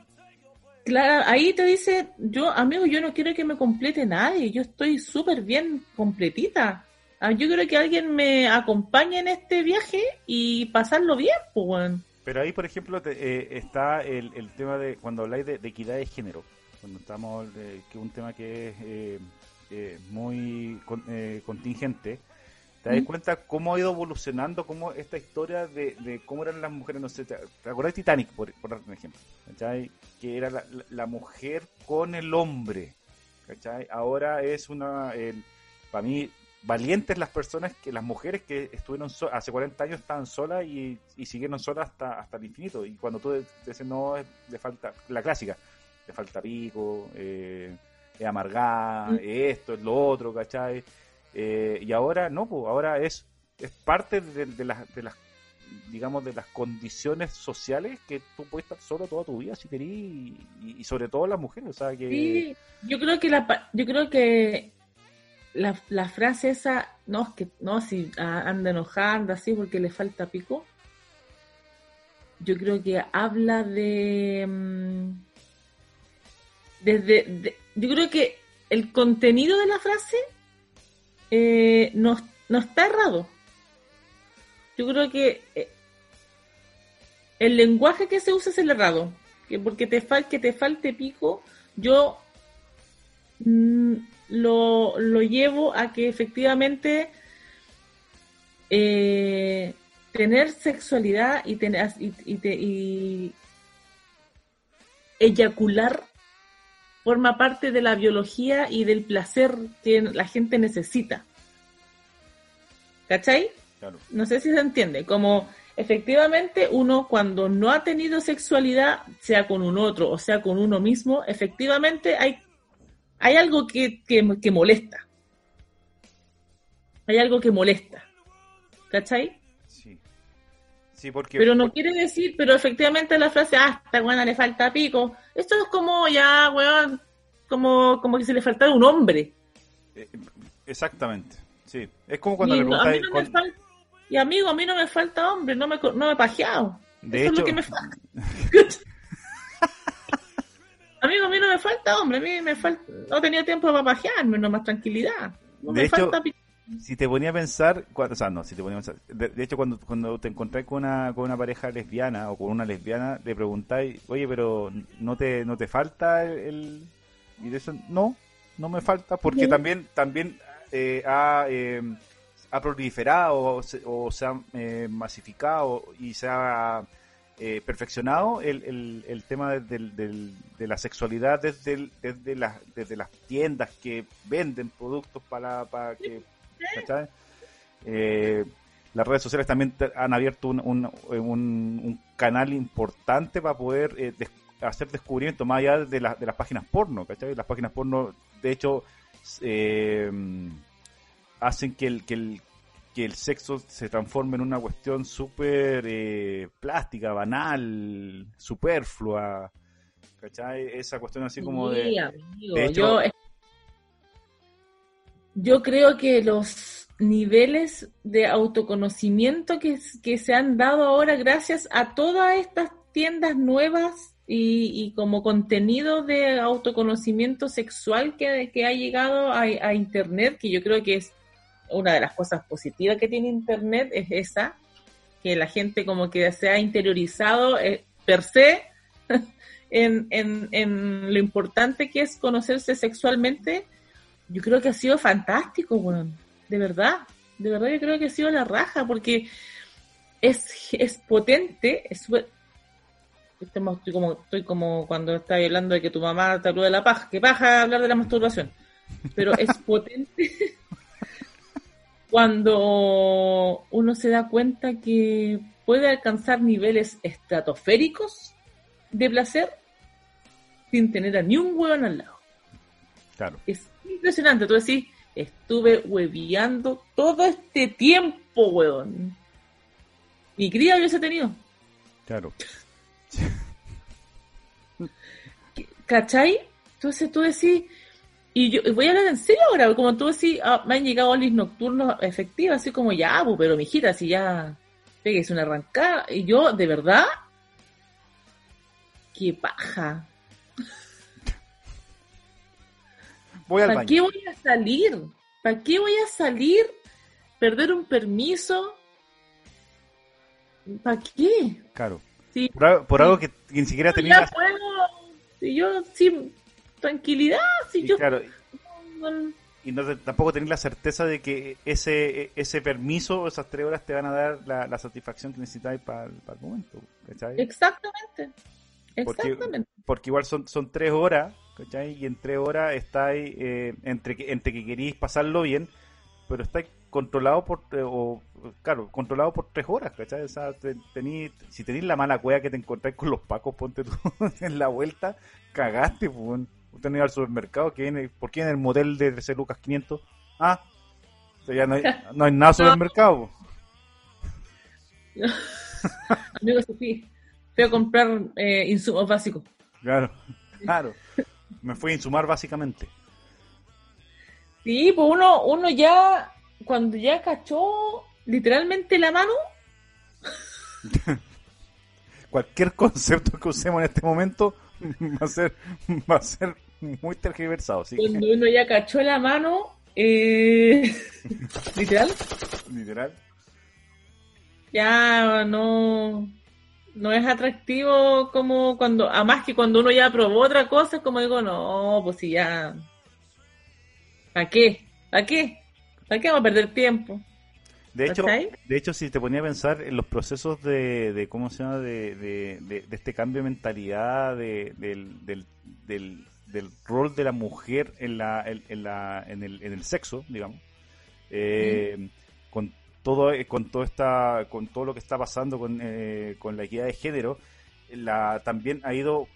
Claro, ahí te dice, yo, amigo, yo no quiero que me complete nadie, yo estoy súper bien completita. Ah, Yo quiero que alguien me acompañe en este viaje y pasarlo bien, pues, weón. Pero ahí, por ejemplo, te- eh, está el, el tema de cuando habláis de, de equidad de género. Cuando estamos, eh, que un tema que es eh, eh, muy con- eh, contingente. Te das ¿Mm? cuenta cómo ha ido evolucionando, cómo esta historia de, de cómo eran las mujeres, no sé, ¿te, te acordás de Titanic, por, por darte un ejemplo? ¿Cachai? Que era la, la- mujer con el hombre, ¿cachai? Ahora es una, el- para mí, valientes las personas, que las mujeres que estuvieron so- hace 40 años estaban solas y, y siguieron solas hasta, hasta el infinito. Y cuando tú dices, no, es- le falta, la clásica, le falta pico, eh, es amargada, Mm. es esto, es lo otro, ¿cachai? Eh, y ahora no, pues ahora es, es parte de, de las, de las, digamos, de las condiciones sociales que tú puedes estar solo toda tu vida si querés y, y sobre todo las mujeres, o sea que... Sí, yo creo que la, yo creo que la, la frase esa, no, es que no, si anda enojada, anda así porque le falta pico. Yo creo que habla de. mm, Desde. de- yo creo que el contenido de la frase eh, no, no está errado. Yo creo que eh, el lenguaje que se usa es el errado. Que porque te fal que te falte pico, yo mm, lo, lo llevo a que efectivamente eh, tener sexualidad y tener y, te- y eyacular forma parte de la biología y del placer que la gente necesita. ¿Cachai? Claro. No sé si se entiende. Como efectivamente uno cuando no ha tenido sexualidad, sea con un otro o sea con uno mismo, efectivamente hay, hay algo que, que, que molesta. Hay algo que molesta. ¿Cachai? Sí. Sí, porque... Pero no quiere decir, pero efectivamente la frase, ah, esta buena le falta pico. Esto es como ya, weón, como, como que se le faltara un hombre. eh, Exactamente, sí. Es como cuando y, le no- preguntáis... no y amigo, a mí no me falta hombre, no me, no me he pajeado. De Eso es lo hecho- que me falta. amigo, a mí no me falta hombre, a mí me falta, no he tenido tiempo para pajearme, no más tranquilidad. No De me hecho, falta pico. Si te ponía a pensar, cua- o sea, no, si te ponía a pensar, de, de hecho cuando, cuando te encontrás con una, con una pareja lesbiana o con una lesbiana, le preguntáis, oye, pero ¿no te, no te falta el, el-?" Y de eso, no, no me falta, porque también, también eh, ha, eh, ha proliferado o se, o se ha eh, masificado y se ha eh, perfeccionado el, el, el tema de, del- del- de la sexualidad desde, el- desde, las, desde las tiendas que venden productos para, para que ¿cachai? Eh, las redes sociales también han abierto un, un, un- un canal importante para poder eh, des- hacer descubrimientos más allá de, la- de las páginas porno, ¿cachai? Las páginas porno, de hecho, eh, hacen que el, que el que el sexo se transforme en una cuestión súper eh, plástica, banal, superflua, ¿cachai? Esa cuestión así como Sí, de... amigo, de hecho- yo, yo creo que los niveles de autoconocimiento que, se han dado ahora gracias a todas estas tiendas nuevas y, como contenido de autoconocimiento sexual que, ha llegado a, Internet, que yo creo que es una de las cosas positivas que tiene Internet, es esa, que la gente como que se ha interiorizado eh, per se en, en lo importante que es conocerse sexualmente, yo creo que ha sido fantástico, weón. De verdad. De verdad yo creo que ha sido la raja, porque es, es potente, es súper- Estoy como, estoy como cuando estás hablando de que tu mamá te habló de la paja. Que paja hablar de la masturbación. Pero es potente cuando uno se da cuenta que puede alcanzar niveles estratosféricos de placer sin tener a ni un hueón al lado. Claro. Es impresionante. Tú decís, estuve hueviando todo este tiempo, hueón. Mi cría hubiese tenido. Claro. ¿Cachai? Entonces tú decís, y yo y voy a hablar en serio ahora, como tú decís, ah, me han llegado olis nocturnos efectivos, así como ya, pero mijita, si ya pegues una arrancada. Y yo, de verdad, qué paja. Voy al ¿Para baño. qué voy a salir? ¿Para qué voy a salir? ¿Perder un permiso? ¿Para qué? Claro. Sí. Por, algo- por Sí. algo que, que ni siquiera ya puedo. Si yo, sí, tranquilidad. Si y yo. claro, y no tampoco tenés la certeza de que ese ese permiso, esas tres horas, te van a dar la, la satisfacción que necesitáis para el momento. ¿cachai? Exactamente. Porque- Exactamente. Porque igual son, son tres horas, ¿cachai? Y en tres horas estáis eh, entre, que, entre que queréis pasarlo bien, pero estáis controlado por, eh, o, claro, controlado por tres horas, ¿cachai? O sea, te- tení- si tenéis la mala cueva que te encontráis con los pacos, ponte tú en la vuelta, cagaste, pues. Usted no iba al supermercado, que viene, ¿por qué en el motel de 13 lucas 500? Ah, o sea, ya no hay, no hay nada supermercado. pues. Amigo Sofía, fui a comprar eh, insumos básicos. Claro, claro. Me fui a insumar básicamente. Sí, pues uno, uno ya, cuando ya cachó literalmente la mano, cualquier concepto que usemos en este momento va a ser va a ser muy tergiversado que, cuando uno ya cachó la mano, eh, literal, literal. Ya no, no es atractivo como cuando, además que cuando uno ya probó otra cosa, es como digo, no, pues si ya, ¿para qué? ¿Para qué? ¿Para qué vamos a perder tiempo? de hecho ¿Cachai? de hecho si te ponía a pensar en los procesos de, de cómo se llama de, de, de- de este cambio de mentalidad de- del, del, del, del rol de la mujer en la en, en la en el, en el sexo digamos eh, con todo eh, con todo esta con todo lo que está pasando con, eh, con la equidad de género la también ha ido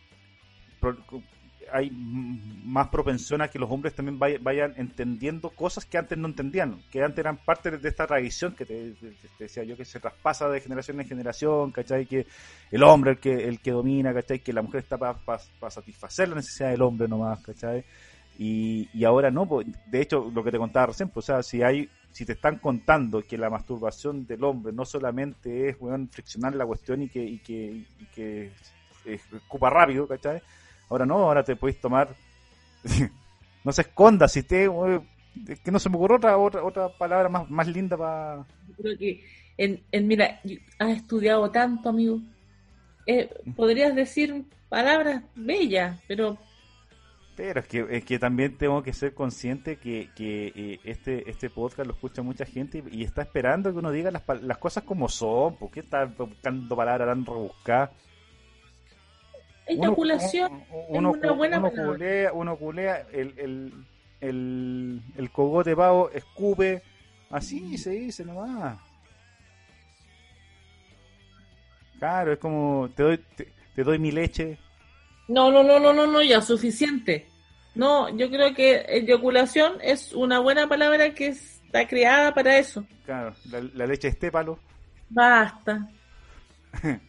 hay más propensión a que los hombres también vay- vayan entendiendo cosas que antes no entendían, que antes eran parte de esta tradición que te, decía yo que se traspasa de generación en generación, ¿cachai? Que el hombre el que el que domina, ¿cachai? Que la mujer está para satisfacer la necesidad del hombre nomás, ¿cachai? Y, y ahora no, pues, de hecho, lo que te contaba recién, pues, o sea, si hay si te están contando que la masturbación del hombre no solamente es weón, friccionar la cuestión y que, y que, y que eh, ocupa rápido, ¿cachai? Ahora no, ahora te podéis tomar. no se esconda, si te. weón, es que no se me ocurre otra, otra, otra palabra más, más linda para. Creo que, en, en, mira, has estudiado tanto, amigo. Eh, podrías decir palabras bellas, pero Pero es que, es que también tengo que ser consciente que, que eh, este, este podcast lo escucha mucha gente y, y está esperando que uno diga las, las cosas como son. ¿Por qué está buscando palabras tan rebuscadas? Uno- eyaculación uno, es una buena uno culea, uno culea, el, el, el, el cogote pavo escupe, así se dice nomás. Claro, es como, te doy, te, te doy mi leche. No, no, no, no, no, no, ya, suficiente. No, yo creo que eyaculación es una buena palabra que está creada para eso. Claro, la, la leche estépalo. Basta.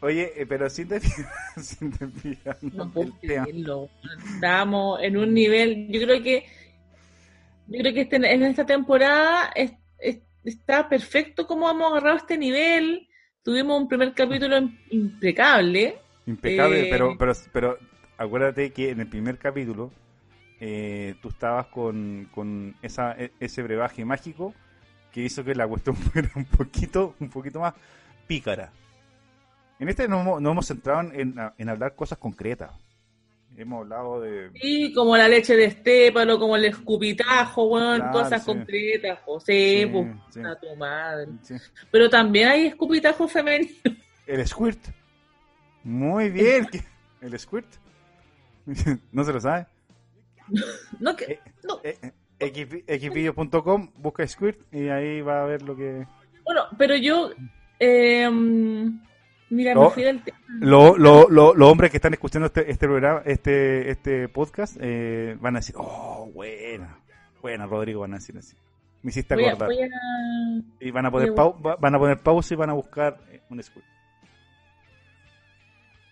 Oye, eh, pero sin desviar, sin desviarnos No del puedo creerlo. Estamos en un nivel, yo creo que yo creo que este, en esta temporada es- es- está perfecto como hemos agarrado este nivel. Tuvimos un primer capítulo im- impecable. Impecable, Eh, pero, pero, pero acuérdate que en el primer capítulo eh, tú estabas con, con esa, e- ese brebaje mágico que hizo que la cuestión fuera un poquito, un poquito más pícara. En este nos, hemos- nos hemos centrado en, en hablar cosas concretas. Hemos hablado de... Sí, como la leche de estépalo, como el escupitajo, Claro, cosas sí. concretas, José, Sí, pues, sí. a tu madre. Pero también hay escupitajo femenino. El squirt. Muy bien. que- El squirt. ¿No se lo sabe? No, que, Eh, no. Eh, eh, xvi- xvideo.com, busca squirt y ahí va a ver lo que... Bueno, pero yo, eh, mira, No. me fui del tema. Lo- lo- lo- los hombres que están escuchando este, este programa, este, este podcast, eh, van a decir, oh, buena, buena, Rodrigo, van a decir así. Me hiciste Voy a, acordar. voy a- Y van a poner, voy a- van a poner pausa y van a buscar eh, un squirt.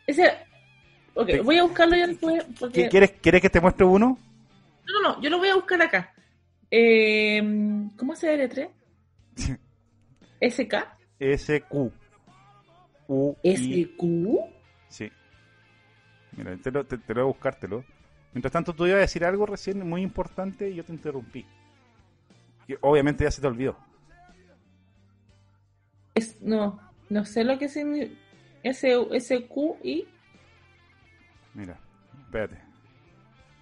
Ese, ok, Sí. voy a buscarlo ya después. Porque, ¿Qui- ¿Quieres, ¿Quieres que te muestre uno? no, no, no, yo lo voy a buscar acá. Eh, ¿Cómo se deletrea? SK. SQ. U, ¿SQ? Sí. Mira, te lo, te, te lo voy a buscártelo. Mientras tanto, tú ibas a decir algo recién muy importante y yo te interrumpí. Que obviamente ya se te olvidó. Es, no, no sé lo que significa. SQI. Mira, espérate.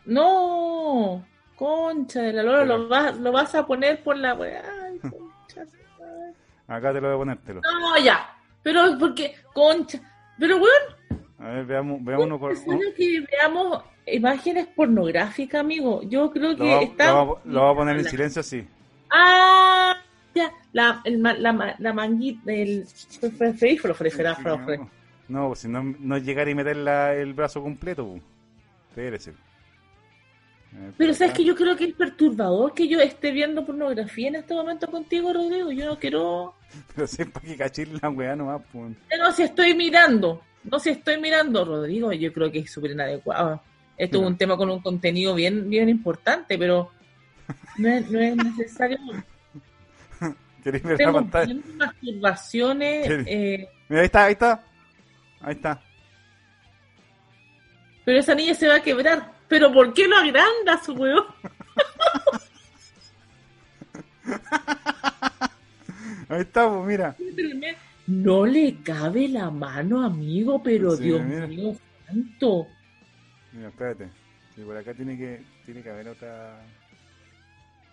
No, concha de la lora, lo vas, lo vas a poner por la. Ay, concha. Acá te lo voy a ponértelo. No, ya. Pero porque, concha. Pero weón, A ver, veamos, veamos uno es bueno que veamos imágenes pornográficas, amigo. Yo creo Lo, que va- está. lo va- lo voy a poner en silencio así. Ah, ya. La, el, la, la manguita, el. Frífolo, frífolo, frífolo. No, pues si no, no llegar y meter la- el brazo completo. pues. Espérese. Ver, Pero sabes que yo creo que es perturbador que yo esté viendo pornografía en este momento contigo, Rodrigo. Yo no quiero. Pero sepa que cachir la weá nomás, pues. Eh, No, si estoy mirando. No, si estoy mirando, Rodrigo. Yo creo que es súper inadecuado. Esto es un tema con un contenido bien, bien importante, pero no es, no es necesario. ¿Queréis ver la Estamos pantalla? masturbaciones, eh, Mira, ahí está, ahí está. Ahí está. pero esa niña se va a quebrar. ¿Pero por qué lo agrandas, weón? Ahí está, pues mira. No le cabe la mano, amigo, pero Sí, Dios mira. mío santo. Mira, espérate. Sí, por acá tiene que, tiene que haber otra.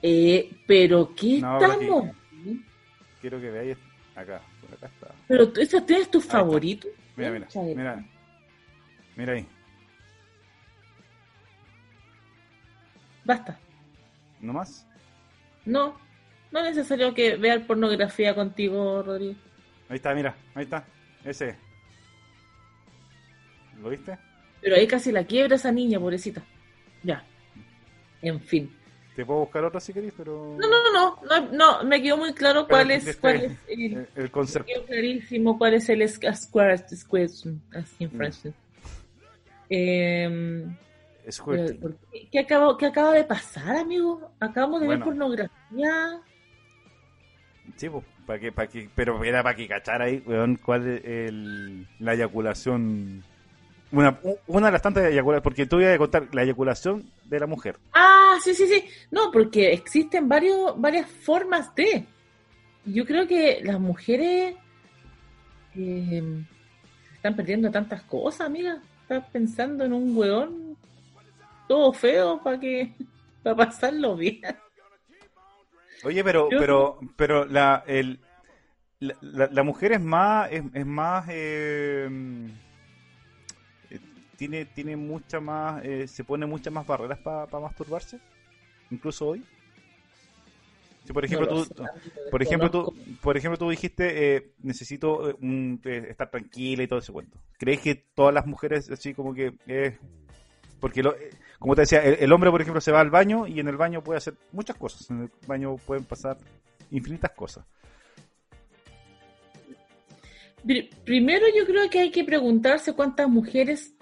Eh, pero ¿qué No, pero Quiero que veáis acá. Por acá está. Pero esa tienes tu está. favorito. Mira, mira, mira. Mira ahí. Basta. ¿No más? No, no es necesario que vean pornografía contigo, Rodrigo. Ahí está, mira. Ahí está. Ese. ¿Lo viste? Pero ahí casi la quiebra esa niña, pobrecita. Ya. En fin. Te puedo buscar otro si queréis, pero. No, no, no, no, no, me quedó muy claro Pero cuál es, este- cuál es el, El, el concepto. quedó clarísimo cuál es el squ- square, square, así en Mm. francés. Em. ¿por qué, qué acabo- qué acaba de pasar, amigo? Acabamos de Bueno. ver pornografía. Sí, pues, para que, para que, pero era para que cachara ahí, weón, cuál es el, la eyaculación. Una, una de las tantas eyaculaciones, porque tú ibas a contar la eyaculación de la mujer. Ah, sí, sí, sí. No, porque existen varios, varias formas de. Yo creo que las mujeres eh, están perdiendo tantas cosas, amiga. Estás pensando en un weón todo feo para que para pasarlo bien. Oye, pero, Yo- pero, pero la, el, la, la- la mujer es más, es, es más, eh, tiene, tiene mucha más, eh, se pone muchas más barreras para masturbarse, incluso hoy. Si por ejemplo No tú, sé, por ejemplo tú, por ejemplo tú dijiste, eh, necesito eh, un- eh, estar tranquila y todo ese cuento. ¿Crees que todas las mujeres así como que eh, porque lo- eh, como te decía, el, el hombre por ejemplo se va al baño y en el baño puede hacer muchas cosas. En el baño pueden pasar infinitas cosas. Pri- Primero yo creo que hay que preguntarse cuántas mujeres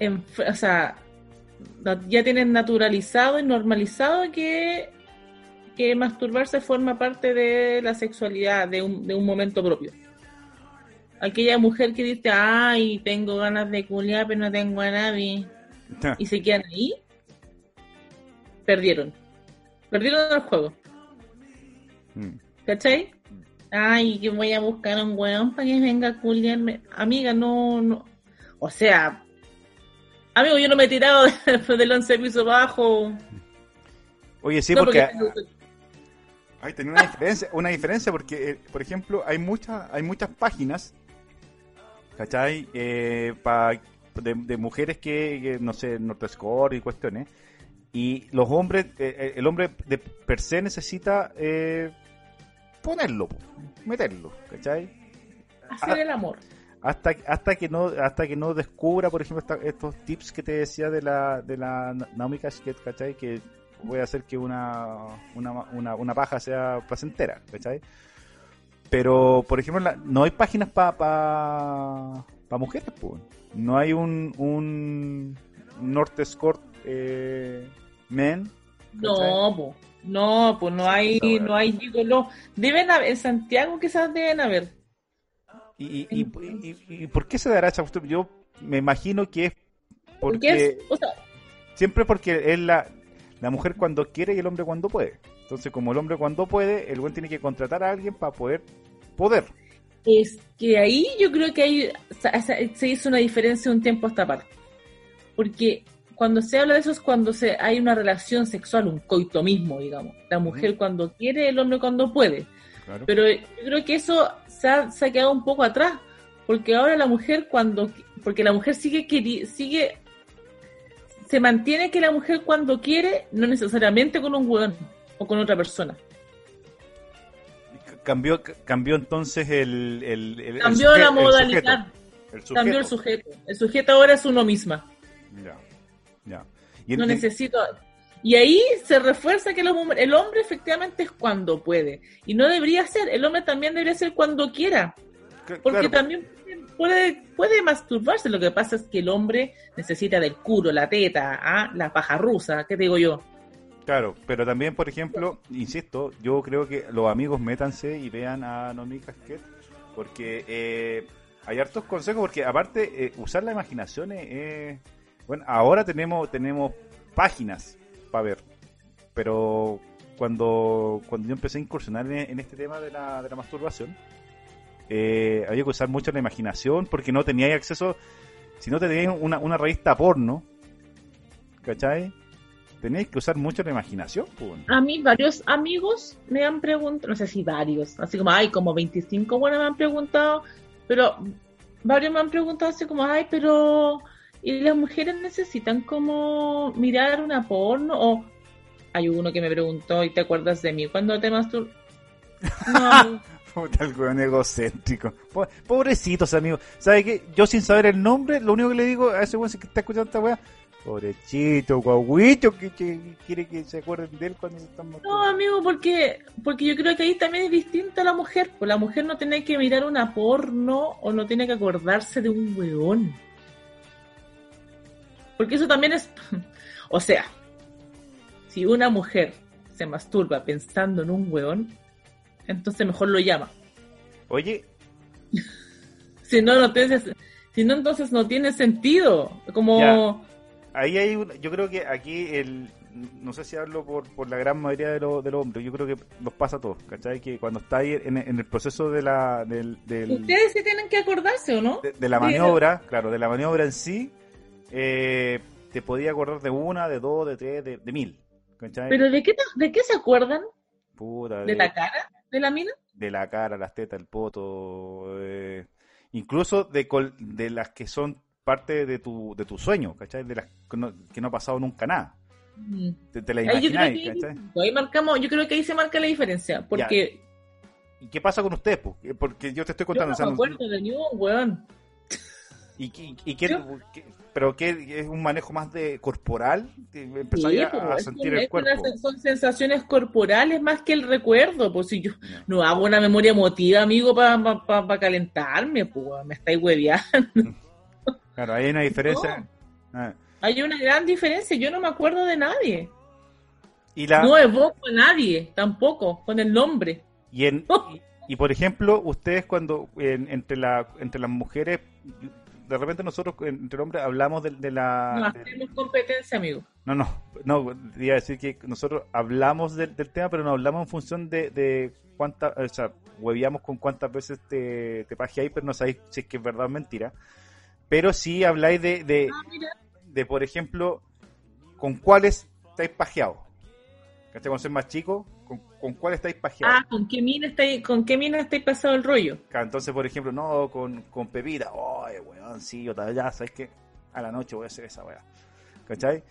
en- o sea, ya tienen naturalizado y normalizado que, que masturbarse forma parte de la sexualidad, de un, de un momento propio. Aquella mujer que dice, ay, tengo ganas de culiar, pero no tengo a nadie, y se quedan ahí, perdieron. Perdieron el juego. Mm. ¿Cachai? Ay, que voy a buscar un weón para que venga a culiarme. Amiga, no, no. O sea, amigo, yo no me he tirado del 11 piso bajo. Oye, sí, No, porque, porque- hay una diferencia, una diferencia porque, eh, por ejemplo, hay muchas, hay muchas páginas, ¿cachai? Eh, pa- de, de mujeres que, que, no sé, Nortescore y cuestiones. Y los hombres, eh, eh, el hombre de per se necesita eh, ponerlo, po, meterlo, ¿cachai? hacer el amor. Hasta hasta que no hasta que no descubra por ejemplo esta- estos tips que te decía de la de la Na- Naomi Casket ¿cachai? que puede hacer que una una, una, una paja sea placentera ¿cachai? pero por ejemplo la- no hay páginas para pa, pa mujeres pues no hay un un Norte Score eh, Men No, no, pues no hay, no hay gigoló. Deben haber, en Santiago quizás deben haber. ¿Y, y, y, y- por qué se dará esa costumbre? Yo me imagino que es porque, es, o sea, siempre porque es la, la mujer cuando quiere y el hombre cuando puede. Entonces, como el hombre cuando puede, el buen tiene que contratar a alguien para poder poder. Es que ahí yo creo que hay, se- hizo una diferencia un tiempo a esta parte. Porque cuando se habla de eso es cuando se, hay una relación sexual, un coito mismo, digamos. La mujer cuando quiere, el hombre cuando puede. Claro. Pero yo creo que eso se ha, se ha quedado un poco atrás. Porque ahora la mujer cuando... Porque la mujer sigue, sigue... Se mantiene que la mujer cuando quiere, no necesariamente con un hueón o con otra persona. Cambió, cambió entonces el, el, el- el Cambió suje- la modalidad. sujeto. Cambió el sujeto. El sujeto ahora es uno misma. Ya, ya. Y No necesito. Y ahí se refuerza que el hombre, el hombre efectivamente es cuando puede. Y no debería ser. El hombre también debería ser cuando quiera. Porque claro, también puede, puede masturbarse. Lo que pasa es que el hombre necesita del culo, la teta, ¿ah? la paja rusa. ¿Qué te digo yo? Claro, pero también, por ejemplo, insisto, yo creo que los amigos métanse y vean a Nomi Casquet, porque eh, hay hartos consejos, porque aparte, eh, usar la imaginación es... es- bueno, ahora tenemos tenemos páginas para ver, pero cuando, cuando yo empecé a incursionar en, este tema de la, de la masturbación, eh, había que usar mucho la imaginación, porque no teníais acceso, si no teníais una, una revista porno, ¿cachai? Tenéis que usar mucho la imaginación, pues. A mí varios amigos me han preguntado, no sé si varios, así como, ay, como 25, bueno, me han preguntado, pero varios me han preguntado así como, ay, pero ¿y las mujeres necesitan como mirar una porno? O hay uno que me preguntó, ¿y te acuerdas de mí cuando te mastur... No, Puta, el weón egocéntrico. Po- Pobrecitos amigos. ¿Sabe qué? Yo sin saber el nombre, lo único que le digo a ese weón que está escuchando esta weá, pobrechito, guaguito, que, que quiere que se acuerden de él cuando se están no, masturbando. amigo, porque porque yo creo que ahí también es distinta la mujer. Pues la mujer no tiene que mirar una porno o no tiene que acordarse de un weón. Porque eso también es... O sea, si una mujer se masturba pensando en un weón, entonces mejor lo llama. Oye, Si no, no tiene, si no entonces no tiene sentido. Como... Ya. ahí hay un, yo creo que aquí el no sé si hablo por, por la gran mayoría de, los de los hombres, yo creo que nos pasa a todos, ¿cachai? Que cuando está ahí en, en el proceso de la del, del- Ustedes sí tienen que acordarse, ¿o no? de, de la Sí, maniobra, claro, de la maniobra en sí, eh, te podía acordar de una, de dos, de tres, de, de mil. ¿Cachai? ¿Pero de qué, te- de qué se acuerdan? Puta, ¿De la cara de la mina? de la cara, las tetas, el poto, eh, incluso de, col- de las que son parte de tu, de tu sueño, ¿cachai? De las que no, que no ha pasado nunca nada. Mm. Te, te la yo, imagináis, ahí marcamos, yo creo que ahí se marca la diferencia. Porque ¿Y qué pasa con ustedes? po? Eh, Porque yo te estoy yo contando. no o sea, me no- acuerdo de ni un weón. ¿Y, y, y qué- Yo- qué- ¿Pero qué es un manejo más de corporal? Que Empezáis Sí, a, pues, a sentir el cuerpo. son sensaciones corporales más que el recuerdo. Pues si yo no hago una memoria emotiva, amigo, para calentarme, pues me estáis hueveando. Claro, hay una diferencia. Ah. Hay una gran diferencia. Yo no me acuerdo de nadie. Y la, No evoco a nadie, tampoco, con el nombre. Y, en, y, y, por ejemplo, ustedes cuando en- entre, la, entre las mujeres, de repente nosotros entre hombres hablamos de, de No la... de- hacemos competencia, amigo. no, no, no, iba a decir que nosotros hablamos del, del tema, pero no hablamos en función de, de cuántas, o sea, huevíamos con cuántas veces te, te pajeáis, pero no sabéis si es que es verdad o mentira. Pero sí habláis de, de, Ah, de, por ejemplo, con cuáles estáis pajeados. ¿Cachai? Cuando sois más chicos, ¿con, con cuáles estáis pajeados? Ah, ¿con qué mina estáis, con qué mina estáis pasado el rollo? Claro, Entonces, por ejemplo, no, con, con Pepita, oye, weón, sí, yo ya, ¿sabes qué? A la noche voy a hacer esa weá. ¿Cachai?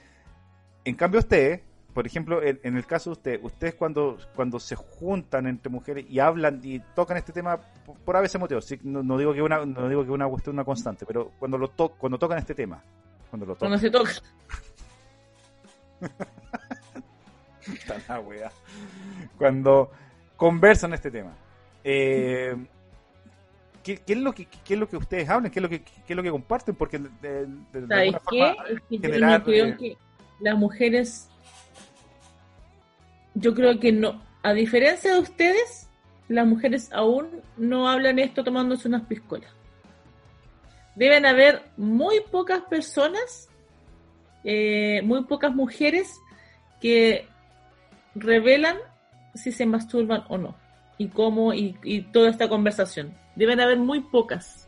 En cambio, ustedes, por ejemplo, en, en el caso de ustedes, ustedes cuando, cuando se juntan entre mujeres y hablan y tocan este tema por, por a veces motivos, sí, no, no digo que una, no digo que una cuestión una constante, pero cuando lo to cuando tocan este tema, cuando lo Cuando tocan, se toca. Puta la wea. Cuando conversan este tema. Eh, ¿qué, qué es lo que, qué es lo que ustedes hablan? ¿Qué es lo que, qué es lo que comparten? Porque de, de- de ¿Sabes alguna qué? forma Es que yo generar, creo eh, que las mujeres yo creo que no. A diferencia de ustedes, las mujeres aún no hablan esto tomándose unas piscolas. Deben haber muy pocas personas, eh, muy pocas mujeres que revelan si se masturban o no. Y cómo, y, y toda esta conversación. Deben haber muy pocas.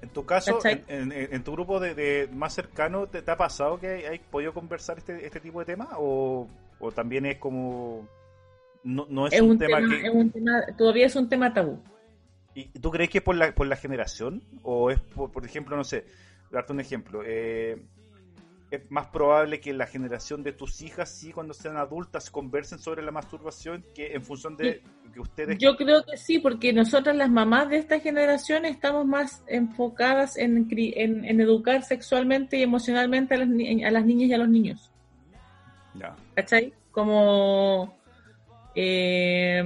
En tu caso, en, en- en tu grupo de, de más cercano, ¿te, te ha pasado que hay, hay podido conversar este, este tipo de temas? ¿O, o también es como... No, no es, Es un, un, tema, tema, que... es un tema, todavía es un tema tabú. ¿Y tú crees que es por la, por la generación? ¿O es por, por ejemplo, no sé, darte un ejemplo? eh, ¿Es más probable que la generación de tus hijas, sí, cuando sean adultas, conversen sobre la masturbación que en función de que ustedes... Yo creo que sí, porque nosotras las mamás de esta generación estamos más enfocadas en, en, en educar sexualmente y emocionalmente a las, a las niñas y a los niños. Ya. ¿Cachai? Como eh,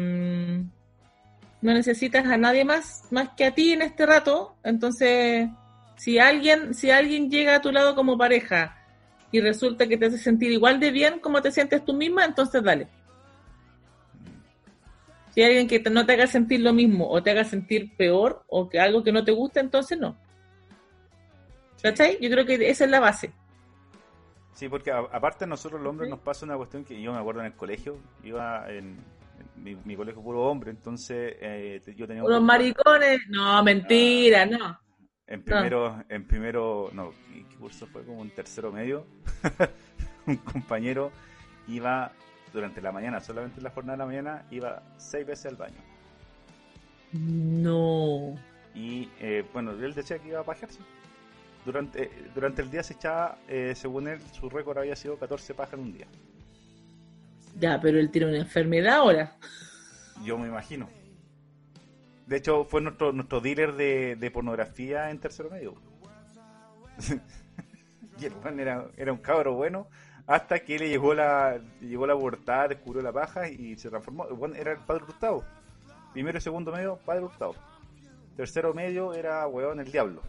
no necesitas a nadie más más que a ti en este rato, entonces si alguien si alguien llega a tu lado como pareja y resulta que te hace sentir igual de bien como te sientes tú misma, entonces dale. Si hay alguien que te- no te haga sentir lo mismo o te haga sentir peor o que algo que no te gusta, entonces no. ¿Cachai? Yo creo que esa es la base. Sí, porque a- aparte a nosotros los hombres nos pasa una cuestión que yo me acuerdo en el colegio, iba en, en mi, mi colegio puro hombre, entonces eh, yo tenía compa- maricones, no, mentira, no. En primero, en primero, no, ¿qué, curso fue? Como en tercero medio, un compañero iba durante la mañana, solamente en la jornada de la mañana, iba seis veces al baño. No. Y eh, bueno, él decía que iba a pajearse. Durante, durante el día se echaba, eh, según él, su récord había sido 14 pajas en un día. Ya, pero él tiene una enfermedad ahora. Yo me imagino. De hecho, fue nuestro, nuestro dealer de, de pornografía en tercero medio. y el weón era, era un cabro bueno hasta que le llegó la llegó la pubertad, descubrió la paja y se transformó. El weón era el padre Hurtado. Primero y segundo medio, padre Hurtado. Tercero medio era weón el diablo.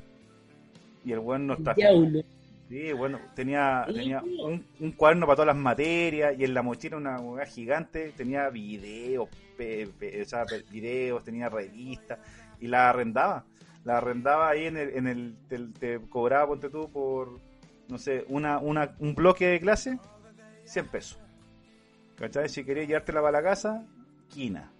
Y el weón no está Diablo. Sí, bueno, tenía, Sí. tenía un, un cuaderno para todas las materias y en la mochila una hueá gigante, tenía videos, pe- pe- o sea, pe- videos, tenía revistas y la arrendaba. La arrendaba ahí en el, en el te, te cobraba, ponte tú, por, no sé, una, una, un bloque de clase, 100 pesos. ¿Cachai? Si querías llevártela para la casa, quina.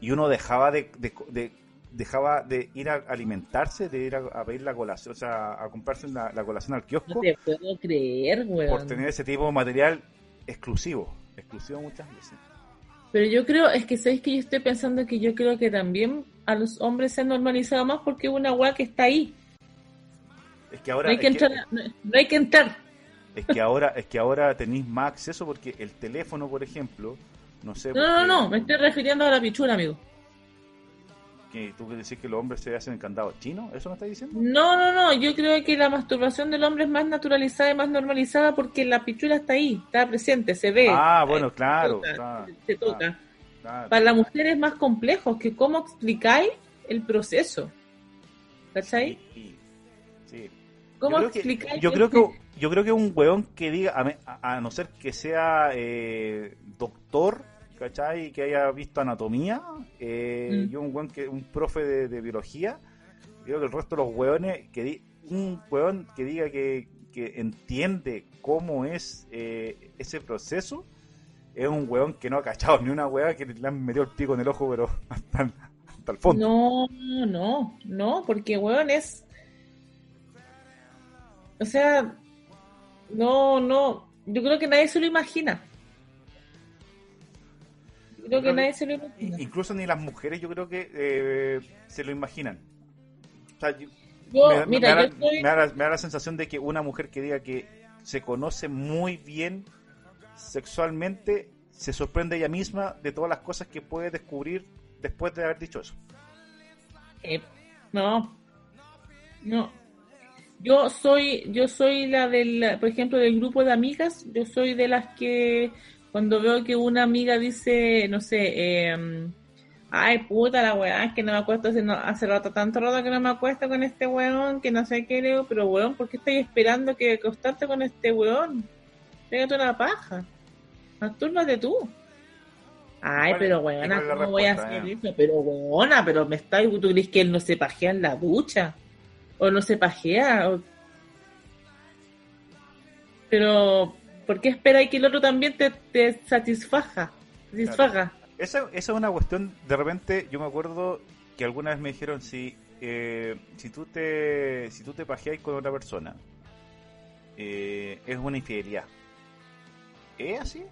Y uno dejaba de, de- de- dejaba de ir a alimentarse, de ir a, a pedir la colación, o sea, a comprarse la, la colación al kiosco No te puedo creer, por weón. tener ese tipo de material exclusivo. Exclusivo muchas veces. Pero yo creo, es que sabéis que yo estoy pensando que yo creo que también a los hombres se han normalizado más porque es una weá que está ahí. Es que ahora, No hay que es que- entrar, no, no hay que entrar. es que ahora, es que ahora tenéis más acceso porque el teléfono, por ejemplo, no sé. No, no, porque- no, me estoy refiriendo a la pichula, amigo. Que ¿Tú decís que los hombres se hacen candado chino? ¿Eso me estás diciendo? No, no, no, yo creo que la masturbación del hombre es más naturalizada y más normalizada porque la pichula está ahí, está presente, se ve. Ah, bueno, se claro, toca, claro, se toca. Claro. Para la mujer es más complejo, que cómo explicáis el proceso. ¿Cachai? Sí, sí. ¿Cómo yo creo que, explicáis? yo creo este- que yo creo que un weón que diga a, me- a- a no ser que sea eh, doctor ¿cachai? que haya visto anatomía eh, Mm. yo un weón que un profe de, de biología creo que el resto de los weones que di- un weón que diga que, que entiende cómo es eh, ese proceso es un weón que no ha cachado ni una weá que le han metido el pico en el ojo pero hasta, el- hasta el fondo No, no, no, porque weón es. O sea, no, no. Yo creo que nadie se lo imagina. Creo que nadie se lo imagina. incluso ni las mujeres yo creo que eh, se lo imaginan O sea, yo- Yo, me, me mira, da, estoy. me da la- me da la sensación de que una mujer que diga que se conoce muy bien sexualmente se sorprende ella misma de todas las cosas que puede descubrir después de haber dicho eso. eh, no, no. Yo soy, yo soy la del, por ejemplo, del grupo de amigas. Yo soy de las que cuando veo que una amiga dice, no sé, eh, ay puta la weá, es que no me acuesto hace, no- hace rato, tanto rato que no me acuesto con este weón, que no sé qué, le digo, pero weón, ¿por qué estoy esperando que acostarte con este weón? Pégate una paja. Mastúrbate tú. Ay, ¿Cuál- pero weona, ¿cómo voy a hacer eh? eso? Pero weona, pero me está, ¿tú crees que él no se pajea en la ducha? ¿O no se pajea? O- Pero, ¿por qué esperáis que el otro también te, te satisfaja? Satisfaga. Esa, esa es una cuestión, de repente, yo me acuerdo que alguna vez me dijeron si eh, si tú te si tú te pajeáis con otra persona, eh, es una infidelidad. ¿Es así?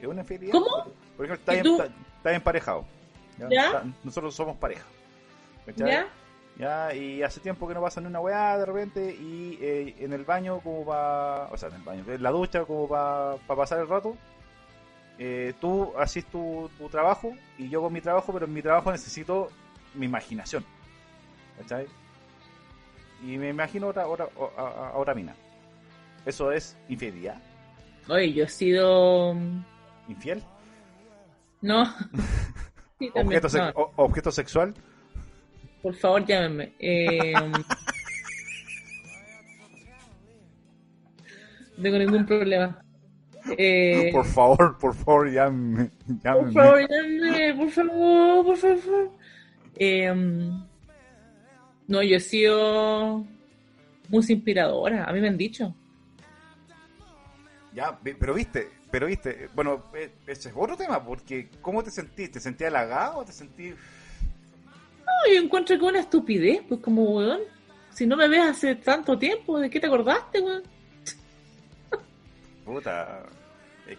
¿Es una infidelidad? ¿Cómo? Por ejemplo, estás, en- emparejado. ¿ya? ¿Ya? Está- Nosotros somos pareja. ¿Ya? Ya, y hace tiempo que no pasa ni una weá de repente y eh, en el baño como para, o sea, en el baño, en la ducha como para pasar el rato, eh, tú haces tu, tu trabajo y yo con mi trabajo, pero en mi trabajo necesito mi imaginación, ¿cachai? Y me imagino otra, otra, a, a- otra mina. ¿Eso es infidelidad? Oye, yo he sido... ¿Infiel? No. Sí, también, ¿Objeto, o- ¿Objeto sexual? Por favor, llámenme. Eh, no tengo ningún problema. Eh, Por favor, por favor, llámeme. por llámeme. favor, llámenme. Por favor, por favor. Eh, no, yo he sido muy inspiradora. A mí me han dicho. Ya, pero viste, pero viste, bueno, eh, ese es otro tema, porque ¿cómo te sentís? ¿Te sentías halagado o te sentís... No, yo encuentro que una estupidez, pues como weón. Si no me ves hace tanto tiempo, ¿de qué te acordaste, weón? Puta...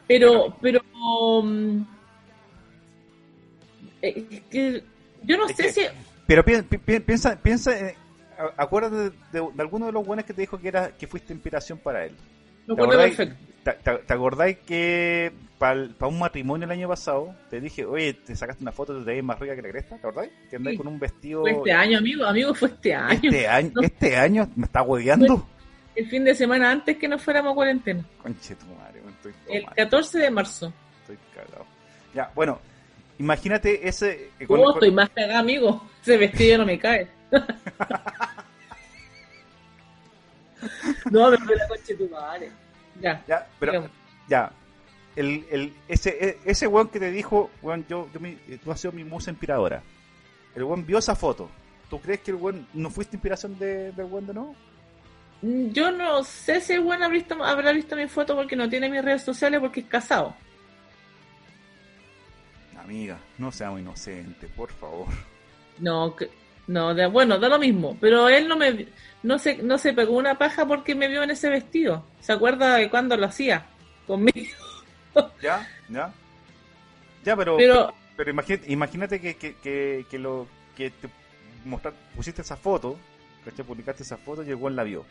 Pero, pero. um, eh, es que yo no Es sé que- si. Pero pi- pi- pi- piensa, piensa, eh, a- acuérdate de, de- de alguno de los buenos que te dijo que era que fuiste inspiración para él. Me ¿Te acuerdo acordáis, perfecto. Te, te- te acordáis que para un matrimonio el año pasado te dije, oye, te sacaste una foto de te ves más rica que la cresta? ¿Te acordáis? Que andáis Sí. con un vestido... Fue este año, amigo. Amigo, fue este año. Este año, este año me está hueveando. El fin de semana antes que nos fuéramos a cuarentena. Conche tu madre, estoy El tomando. 14 de marzo. Estoy cagado. Ya, bueno, imagínate ese. eh, con- Oh, con- estoy más cagada, amigo. Ese vestido no me cae. no, me fue la coche tu madre. Ya. Ya, pero. digamos. Ya. El, el, ese, e- ese weón que te dijo, weón, yo, yo mi- eh, tú has sido mi musa inspiradora. El weón vio esa foto. ¿Tú crees que el weón no fuiste inspiración de, del weón de nuevo? Mm, Yo no sé si el buen habrá visto, habrá visto mi foto porque no tiene mis redes sociales porque es casado. Amiga, no seamos inocentes, por favor. No, que- no, de- bueno, da lo mismo, pero él no me no se no se pegó una paja porque me vio en ese vestido. ¿Se acuerda de cuando lo hacía conmigo? ¿Ya? ¿Ya? Ya, pero. Pero, Pero imagínate, imagínate que, que, que, que lo, que te mostrar, pusiste esa foto, ¿cachai? Publicaste esa foto y el weón la vio.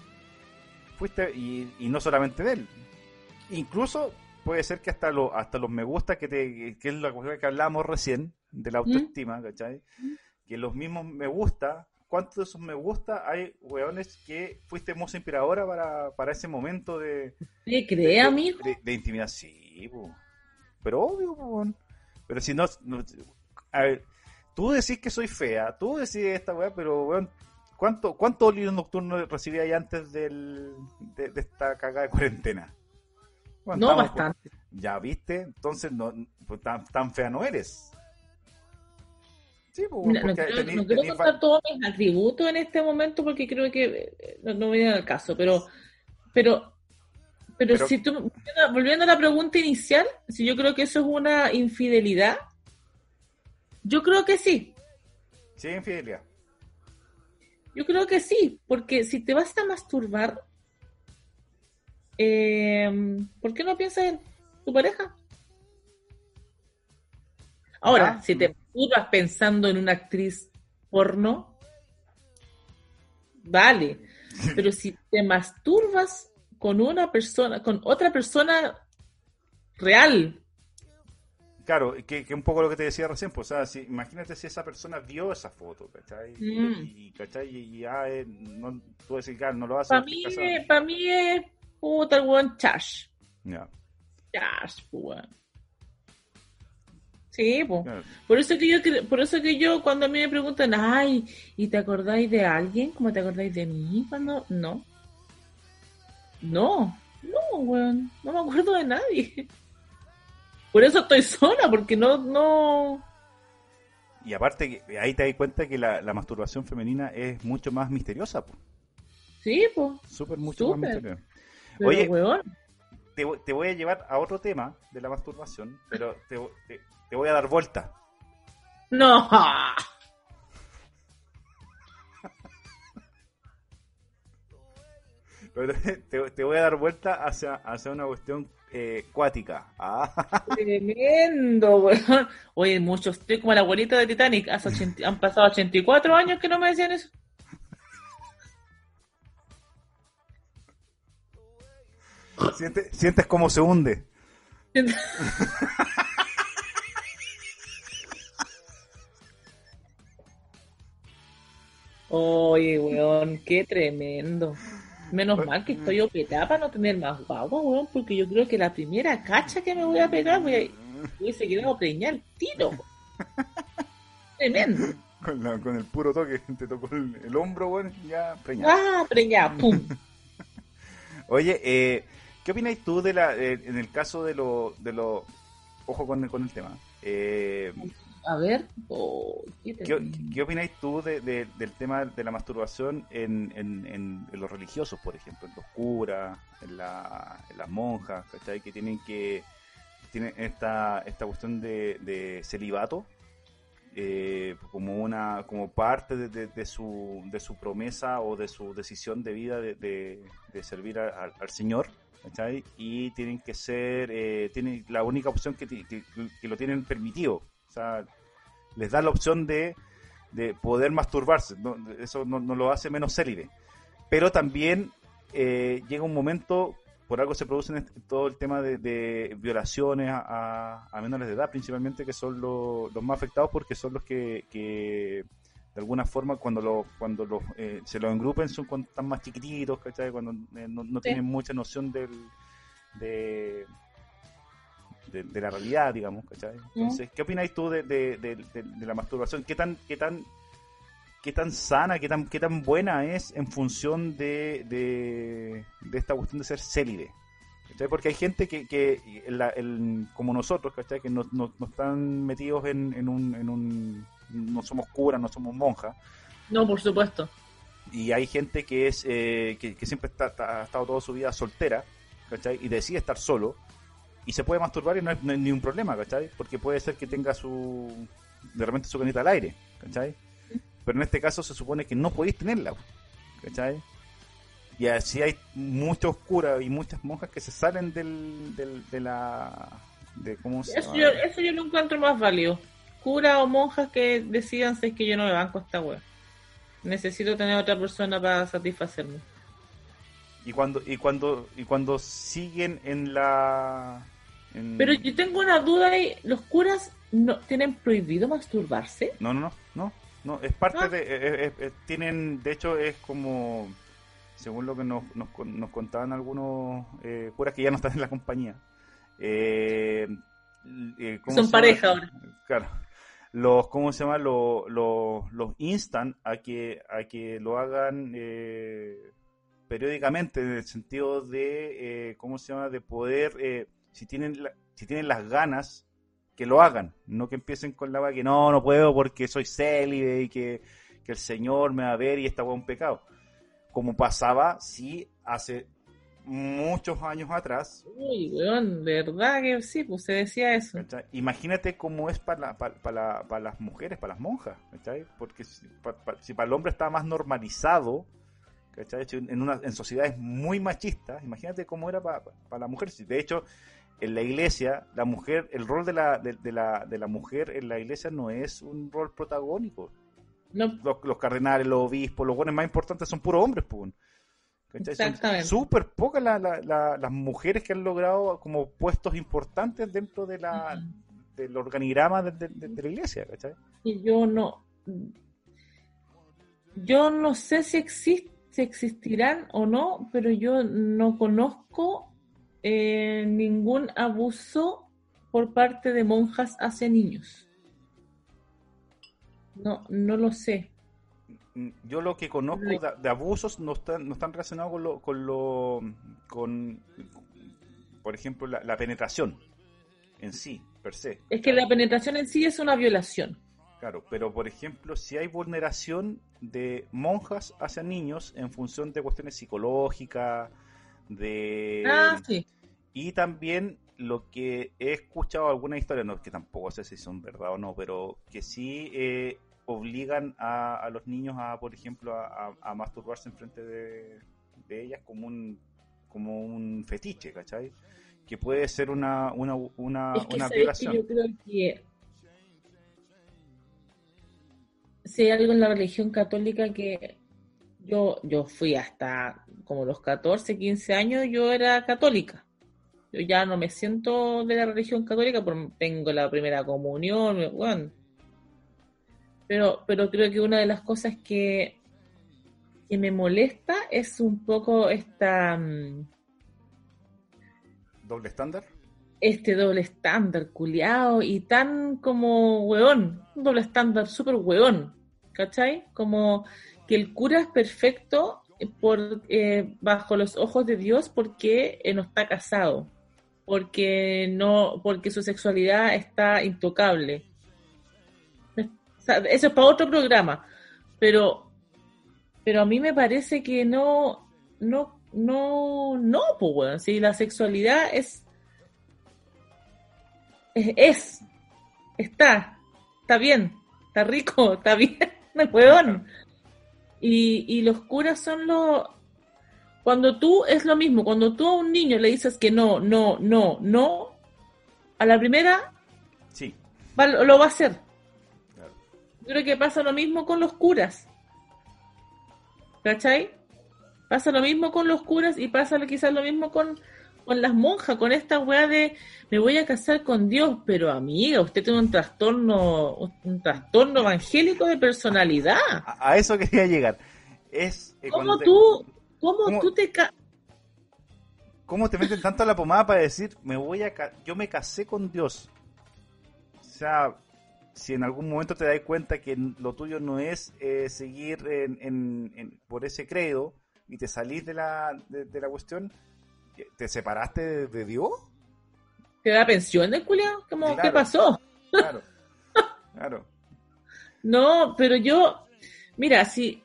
Fuiste, y, y no solamente de él. Incluso puede ser que hasta, lo, hasta los me gusta, que, te, que es la cuestión que hablábamos recién, de la autoestima, ¿cachai? Que los mismos me gusta, ¿cuántos de esos me gusta hay, weones, que fuiste musa inspiradora para, para ese momento de, ¿te cree, de- amigo? De, de intimidad, sí, po. Pero obvio, po. Pero si no, no- A ver, tú decís que soy fea, tú decís esta weá, pero weón, ¿cuánto, cuánto óleos nocturnos recibí ahí antes del, de, de esta cagada de cuarentena? No, estamos- bastante. Ya viste, entonces no, pues, tan, tan fea no eres. Sí, Mira, no quiero, tení- no quiero tení fa- contar todos mis atributos en este momento porque creo que eh, no, no viene al caso, pero pero pero, Pero- si tú volviendo- volviendo a la pregunta inicial, si yo creo que eso es una infidelidad, yo creo que sí. Sí, infidelidad. Yo creo que sí, porque si te vas a masturbar, eh, ¿por qué no piensas en tu pareja? Ahora, Ah. si te masturbas pensando en una actriz porno, vale. Pero si te masturbas con una persona, con otra persona real, Claro, que, que un poco lo que te decía recién, pues, o sea, si, imagínate si esa persona vio esa foto, ¿cachai? Y- Mm. Y, ¿cachai? Y, ya, eh, no, tú decís, claro, no lo hace. para mí, para mí es puta weón chash. Ya, Chash, weón. Sí, pues. claro. Por eso que yo por eso que yo cuando a mí me preguntan, ay, ¿y te acordáis de alguien? ¿Cómo te acordáis de mí? Cuando no. No, no, weón, no me acuerdo de nadie. Por eso estoy sola, porque no, no, Y aparte, que ahí te das cuenta que la, la masturbación femenina es mucho más misteriosa, po. sí, pues, súper mucho más misteriosa. pero Oye. weón. Te, voy- te voy a llevar a otro tema de la masturbación, pero te, te- te voy a dar vuelta. No. Te, te voy a dar vuelta hacia, hacia una cuestión eh, cuática. Ah, Tremendo, weón. Oye, muchos, estoy como la abuelita de Titanic. Hace 80 han pasado 84 años que no me decían eso. sientes, sientes cómo se hunde. Oye, weón, qué tremendo. Menos mal que estoy operada para no tener más guagua, weón, porque yo creo que la primera cacha que me voy a pegar voy a, hubiese quedado preñar el tiro. weón. Tremendo. Con, la- con el puro toque, te tocó el, el hombro, bueno, ya preñado. Ah, preñada, pum. Oye, eh, ¿qué opináis tú de la, eh, en el caso de lo, de lo, ojo con, el- con el tema, eh, A ver, oh, qué ¿qué, tremendo. qué opináis tú de- de- del tema de la masturbación en, en- en- en los religiosos, por ejemplo, en los curas, en, la- en las monjas, ¿cachai? Que tienen que, tienen esta, esta cuestión de, de celibato, eh, como una como parte de, de- de su, de su promesa o de su decisión de vida de, de- de servir a- al- al Señor ¿cachai? y tienen que ser eh, tienen la única opción que, ti- que, que lo tienen permitido o sea les da la opción de, de poder masturbarse no- eso no, no lo hace menos célibe pero también eh, llega un momento por algo se producen est- todo el tema de, de violaciones a, menores de edad, principalmente, que son lo- los más afectados porque son los que, que de alguna forma, cuando los cuando los, eh, se los engrupen, son cuando están más chiquititos, ¿cachai? Cuando eh, no, no Sí. tienen mucha noción del, de, de, de la realidad, digamos, ¿cachai? Entonces, ¿qué opináis tú de, de, la masturbación? ¿Qué tan, qué tan qué tan sana, qué tan, qué tan buena es en función de, esta cuestión de ser célibe. ¿Cachai? Porque hay gente que, que en la- el- como nosotros, ¿cachai? que no, no- no están metidos en, en un, en un... No somos curas, no somos monjas. No, por supuesto. Y hay gente que es eh, que, que siempre está, está- ha estado toda su vida soltera, ¿cachai? Y decide estar solo. Y se puede masturbar y no es, no es ni un problema, ¿cachai? Porque puede ser que tenga su... De repente su canita al aire, ¿cachai? Pero en este caso se supone que no podéis tenerla, ¿cachai? Y así hay muchos curas y muchas monjas que se salen del, del, de la... De, ¿Cómo se Eso llama? yo, eso yo lo encuentro más válido. Cura o monjas que decidan si es que yo no me banco a esta wea. Necesito tener otra persona para satisfacerme. Y cuando, y cuando, y cuando siguen en la... en- Pero yo tengo una duda ahí. ¿Los curas no tienen prohibido masturbarse? No, no, no, no, no, es parte de, eh, eh, eh, tienen, de hecho es como, según lo que nos, nos, nos contaban algunos eh, curas que ya no están en la compañía. eh, eh, ¿cómo Son pareja ahora. Claro. Los, ¿cómo se llama? Los, los, los instan a que, a que lo hagan eh, periódicamente en el sentido de, eh, ¿cómo se llama? De poder, eh, si tienen, la- si tienen las ganas, que lo hagan, no que empiecen con la va que no, no puedo porque soy célibe y que, que el Señor me va a ver y esta va un pecado. Como pasaba, sí, hace muchos años atrás, Uy, weón, de verdad que sí, pues se decía eso. ¿cachai? Imagínate cómo es para, la- para, para para las mujeres, para las monjas, ¿cachai? Porque si, pa- pa- si para el hombre está más normalizado, ¿cachai? Hecho En, una, en sociedades muy machistas, imagínate cómo era para, para la mujer. De hecho, en la iglesia, la mujer, el rol de la, de, de la, de la mujer en la iglesia no es un rol protagónico. No, Los, los cardenales, los obispos, los buenos más importantes son puros hombres, pues. Son súper pocas la- la- la- las mujeres que han logrado como puestos importantes dentro de la, del organigrama de, de- de- de la iglesia, ¿cachai? y yo no. Yo no sé si, exist, si existirán o no, pero yo no conozco eh, ningún abuso por parte de monjas hacia niños. No, no lo sé. Mm, Yo lo que conozco de, de abusos no están, no están relacionados con lo, con lo, con, por ejemplo, la, la penetración. en sí, per se. Es que la penetración en sí es una violación. Claro, pero por ejemplo, si hay vulneración de monjas hacia niños en función de cuestiones psicológicas, de... Ah, sí. Y también lo que he escuchado algunas historias, no que tampoco sé si son verdad o no, pero que sí eh, obligan a, a los niños a, por ejemplo, a, a- a masturbarse en frente de, de ellas como un como un fetiche, ¿cachai? Que puede ser una, una, una, es que una sabes que violación. yo creo que si hay algo en la religión católica que yo, yo fui hasta como los 14, 15 años, yo era católica. Yo ya no me siento de la religión católica porque tengo la primera comunión, bueno. Pero, pero creo que una de las cosas que, que me molesta es un poco esta... mm, ¿Doble estándar? este doble estándar, culiao, y tan como hueón, un doble estándar súper hueón, ¿cachai? Como que el cura es perfecto por, eh, bajo los ojos de Dios porque eh, no está casado, porque no, porque su sexualidad está intocable. Eso es para otro programa, pero, pero a mí me parece que no, no, no, no, pues, weón, si la sexualidad es es, es, está, está bien, está rico, está bien, huevón. Y, y los curas son los... Cuando tú es lo mismo, cuando tú a un niño le dices que no, no, no, no, a la primera Sí. va- lo va a hacer. Claro. Yo creo que pasa lo mismo con los curas. ¿Cachai? Pasa lo mismo con los curas y pasa quizás lo mismo con, con las monjas, con esta weá de me voy a casar con Dios, pero amiga, usted tiene un trastorno, un trastorno evangélico de personalidad. A, a eso quería llegar. Es eh, ¿Cómo cuando te- tú, cómo, ¿Cómo? tú te ca- ¿Cómo te meten tanto a la pomada para decir, me voy a yo me casé con Dios? O sea, si en algún momento te das cuenta que lo tuyo no es eh, seguir en, en- en- por ese credo y te salís de la, de, de la cuestión, ¿te separaste de, de Dios? te da pensión del culiao? ¿Cómo, Claro. ¿Qué pasó? Claro, claro. No, pero yo, mira, si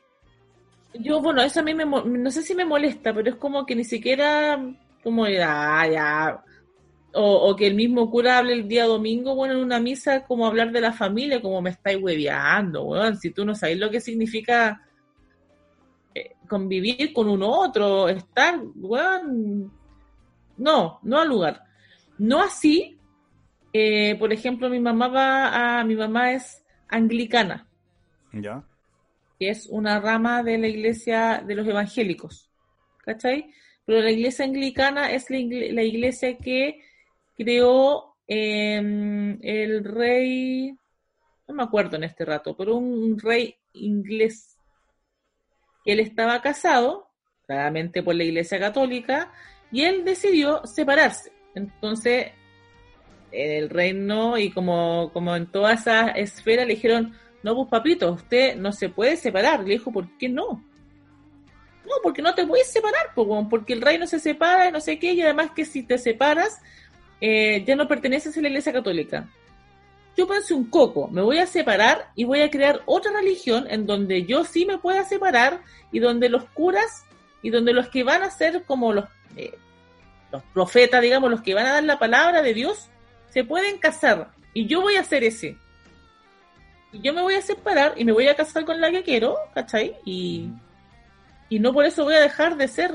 yo, bueno, eso a mí me, no sé si me molesta, pero es como que ni siquiera, como, ah, ya, o, o que el mismo cura hable el día domingo, bueno, en una misa, como hablar de la familia, como me estáis hueveando, weón, si tú no sabes lo que significa eh, convivir con un otro, estar, weón, no, no al lugar. No así, eh, por ejemplo, mi mamá va a, mi mamá es anglicana, ¿Ya? que es una rama de la iglesia de los evangélicos, ¿cachai? Pero la iglesia anglicana es la, la iglesia que creó eh, el rey, no me acuerdo en este rato, pero un rey inglés. Él estaba casado, claramente por la iglesia católica, y él decidió separarse. Entonces, en el reino y como, como en toda esa esfera le dijeron, no, pues papito, usted no se puede separar. Le dijo, ¿por qué no? No, porque no te puedes separar, weón, porque el reino se separa y no sé qué, y además que si te separas, eh, ya no perteneces a la iglesia católica. Yo pensé un coco, me voy a separar y voy a crear otra religión en donde yo sí me pueda separar y donde los curas y donde los que van a ser como los, eh, los profetas, digamos, los que van a dar la palabra de Dios, se pueden casar. Y yo voy a hacer ese. Y yo me voy a separar y me voy a casar con la que quiero, ¿cachai? Y, y no por eso voy a dejar de ser,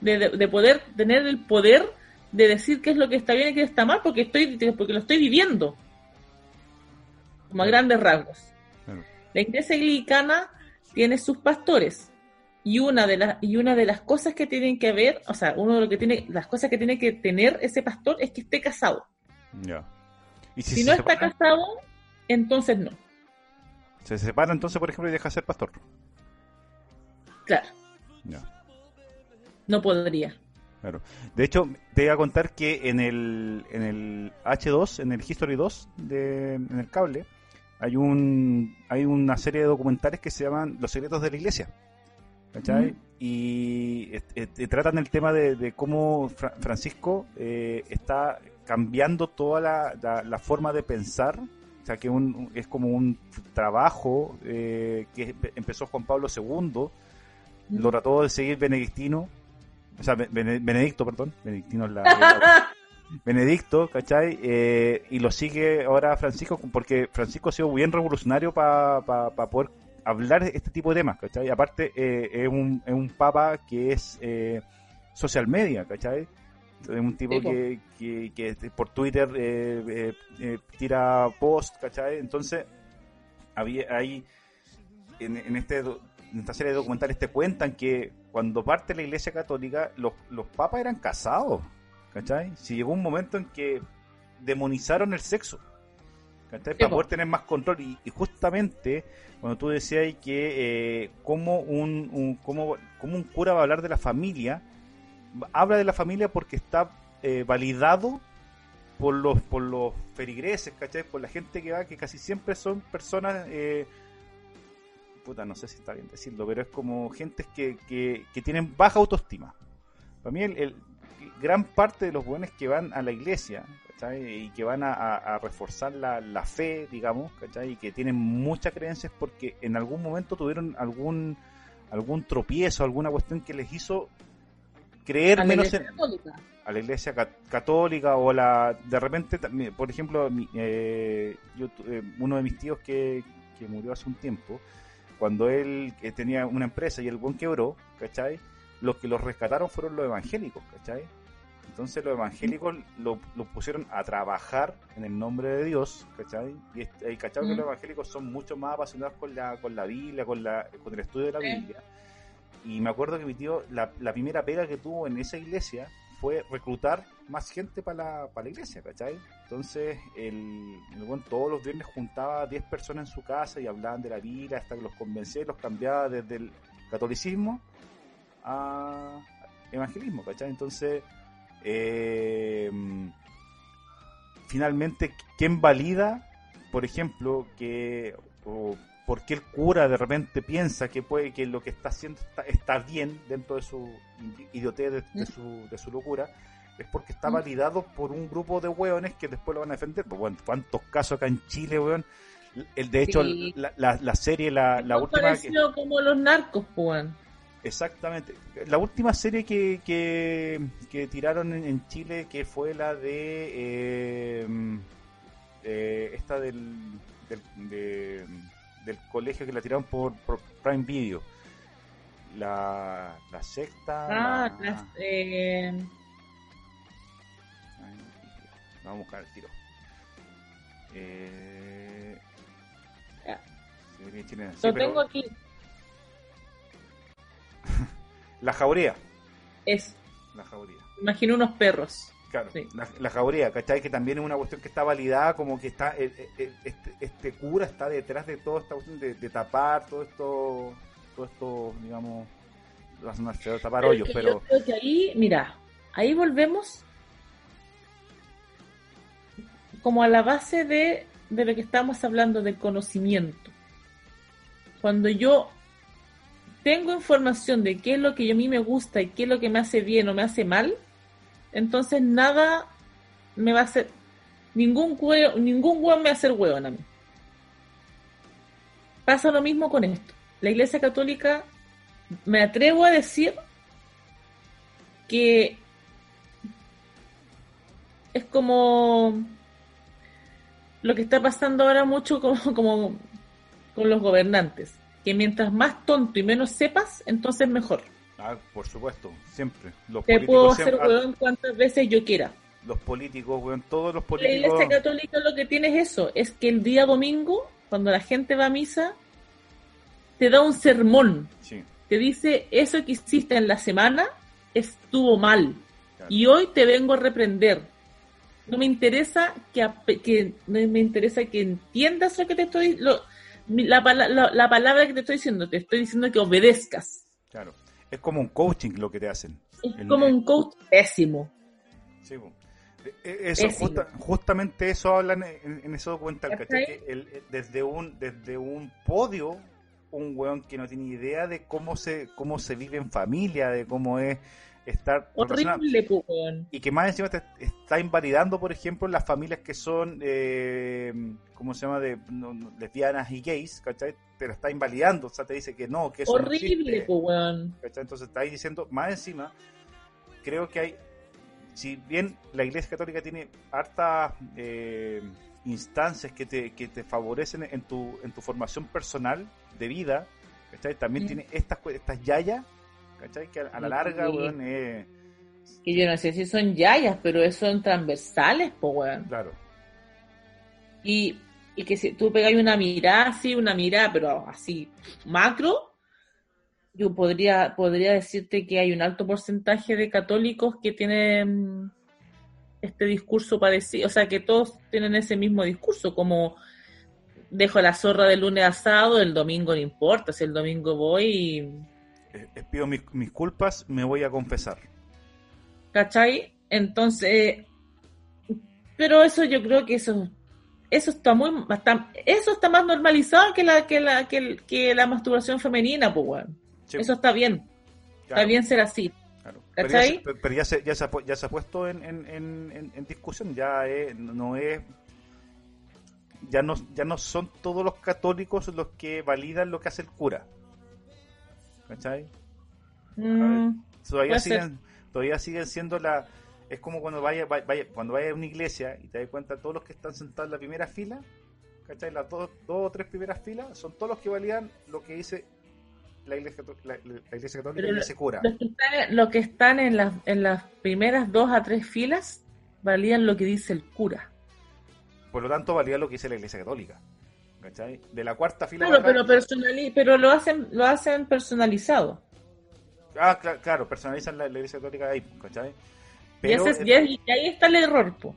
de, de- de poder tener el poder de decir qué es lo que está bien y qué está mal, porque estoy, porque lo estoy viviendo. Como a grandes rasgos. La iglesia anglicana tiene sus pastores. Y una de las, y una de las cosas que tienen que ver, o sea, uno de lo que tiene, las cosas que tiene que tener ese pastor es que esté casado. Ya. ¿Y si, no está casado, entonces no. Se separa entonces, por ejemplo, y deja de ser pastor. Claro, Ya. no podría. Claro. De hecho, te iba a contar que en el, en el H2, en el History 2, de, en el cable, hay un hay una serie de documentales que se llaman Los secretos de la iglesia. ¿Cachai? Mm. Y tratan el tema de, de cómo Fra- Francisco eh, está cambiando toda la, la- la forma de pensar. O sea, que un- es como un trabajo eh, que empe- empezó Juan Pablo II, lo trató de seguir Benedictino, o sea, Ben- Bene- Benedicto, perdón, Benedictino es la... la- Benedicto, ¿cachai? Eh, y lo sigue ahora Francisco, porque Francisco ha sido bien revolucionario para poder hablar de este tipo de temas, ¿cachai? Aparte, eh, es, un, es un papa que es eh, social media, ¿cachai? Es un tipo que, que, que por Twitter eh, eh, eh, tira post, ¿cachai? Entonces, había ahí, en, en este en esta serie de documentales te cuentan que cuando parte la Iglesia Católica, los, los papas eran casados, ¿cachai? Si llegó un momento en que demonizaron el sexo, ¿cachai? Para po. poder tener más control. Y, y justamente cuando tú decías que eh, como, un, un, como, como un cura va a hablar de la familia, habla de la familia porque está eh, validado por los por los feligreses, ¿cachai? Por la gente que va, que casi siempre son personas, eh, puta, no sé si está bien decirlo, pero es como gente que, que, que tienen baja autoestima. Para mí, el, el- gran parte de los buenos que van a la iglesia, ¿cachai? Y que van a, reforzar la, la fe, digamos, ¿cachai? Y que tienen muchas creencias porque en algún momento tuvieron algún algún tropiezo, alguna cuestión que les hizo creer A menos en, Católica. a la iglesia ca- católica o la de repente también, por ejemplo mi- eh, yo eh, uno de mis tíos que, que murió hace un tiempo cuando él eh, tenía una empresa y el buen quebró ¿cachai? los que los rescataron fueron los evangélicos ¿cachai? Entonces los evangélicos lo, lo pusieron a trabajar en el nombre de Dios ¿cachai? y eh, ¿cachai? que los evangélicos son mucho más apasionados con la, con la Biblia con, la, con el estudio de la. Biblia y me acuerdo que mi tío, la, la primera pega que tuvo en esa iglesia fue reclutar más gente para la, para la iglesia, ¿cachai? Entonces, el, el buen todos los viernes juntaba a 10 personas en su casa y hablaban de la Biblia hasta que los convencía y los cambiaba desde el catolicismo a evangelismo, ¿cachai? Entonces, eh, finalmente, ¿quién valida, por ejemplo, que o por qué el cura de repente piensa que puede que lo que está haciendo está, está bien dentro de su idiotez, de, de su, de su locura? Es porque está Mm. validado por un grupo de hueones que después lo van a defender. Pues, bueno, ¿cuántos casos acá en Chile, weón? El, de hecho, Sí. la, la, la serie, la, la última... que- como los narcos, pues, weón. Exactamente. La última serie que, que, que tiraron en, en Chile, que fue la de eh, eh, esta del, del, de- del colegio que la tiraron por, por Prime Video. La, la sexta. Ah, la- las, eh, Vamos a buscar el tiro. Eh, serie chilena. Sí, lo pero tengo aquí. La jauría. Es, La jauría. imagino unos perros. Claro, Sí. la, la jauría, ¿cachai? Que también es una cuestión que está validada, como que está eh, eh, eh, este, este cura está detrás de toda esta cuestión de, de tapar todo esto, todo esto, digamos, tapar Pero hoyos, es que pero Yo creo que ahí, mira, ahí volvemos como a la base de, de lo que estamos hablando del conocimiento. Cuando yo tengo información de qué es lo que a mí me gusta y qué es lo que me hace bien o me hace mal, entonces nada me va a hacer, ningún huevo, ningún huevo me va a hacer huevo a mí. Pasa lo mismo con esto. La Iglesia Católica, me atrevo a decir que es como lo que está pasando ahora mucho como con los gobernantes, que mientras más tonto y menos sepas, entonces mejor. ah, por supuesto, siempre. Los Te políticos puedo hacer siempre- hueón cuantas veces yo quiera. los políticos, weón, todos los La políticos. Iglesia Católica lo que tiene es eso, es que el día domingo, cuando la gente va a misa, te da un sermón, Sí, te dice eso que hiciste en la semana estuvo mal claro. y hoy te vengo a reprender. No me interesa que, que no me interesa que entiendas lo que te estoy lo- la, la- la palabra que te estoy diciendo, te estoy diciendo que obedezcas. claro. Es como un coaching lo que te hacen. Es El- como un coach pésimo. Sí. Eh, eh, eso, justa- justamente eso hablan en, en ese documental, ¿Cachai? desde un desde un podio, un weón que no tiene idea de cómo se cómo se vive en familia, de cómo es estar Horrible, y que más encima te está invalidando, por ejemplo, las familias que son, eh, ¿cómo se llama?, de no, no, lesbianas y gays, ¿cachai? Te lo está invalidando, o sea, te dice que no, que eso no Horrible, existe, pues. ¿cachai? Entonces está ahí diciendo, más encima, creo que hay, si bien la Iglesia Católica tiene hartas eh, instancias que te, que te favorecen en tu, en tu formación personal de vida, ¿cachai? También Mm. tiene estas, estas yayas, ¿cachai? Que a, la Sí. larga, weón, eh, Que yo no sé si son yayas, pero son transversales, pues, weón. claro. Y, y que si tú pegáis una mirada así, una mirada, pero así macro, yo podría, podría decirte que hay un alto porcentaje de católicos que tienen este discurso parecido, o sea, que todos tienen ese mismo discurso, como dejo la zorra del lunes asado, el domingo no importa, si el domingo voy y... Eh, eh, pido mis, mis culpas, me voy a confesar. ¿Cachai? Entonces, pero eso yo creo que eso eso está muy está- eso está más normalizado que la que la que, la masturbación femenina, pues. Sí, Eso está bien, está bien ser así. claro. Pero, ya se, pero ya se, ya se ya se ha puesto en, en, en, en- en discusión, ya es- no es ya no, ya no son todos los católicos los que validan lo que hace el cura. ¿Cachai? Mm, Todavía ser. siguen, todavía siguen siendo la es como cuando vaya, vaya, cuando vaya a una iglesia y te das cuenta todos los que están sentados en la primera fila, ¿cachai? Las dos, dos o tres primeras filas son todos los que validan lo que dice la iglesia, la, la iglesia católica Pero y ese cura. los que están, los que están en las en las primeras dos a tres filas valían lo que dice el cura. Por lo tanto, valida lo que dice la iglesia católica. ¿Cachai? De la cuarta fila Claro, pero personali- pero lo hacen lo hacen personalizado. Ah, cla- claro, personalizan la, la iglesia católica ahí, ¿cachai? Y, Pero, ese es- y ahí- y ahí está el error, po.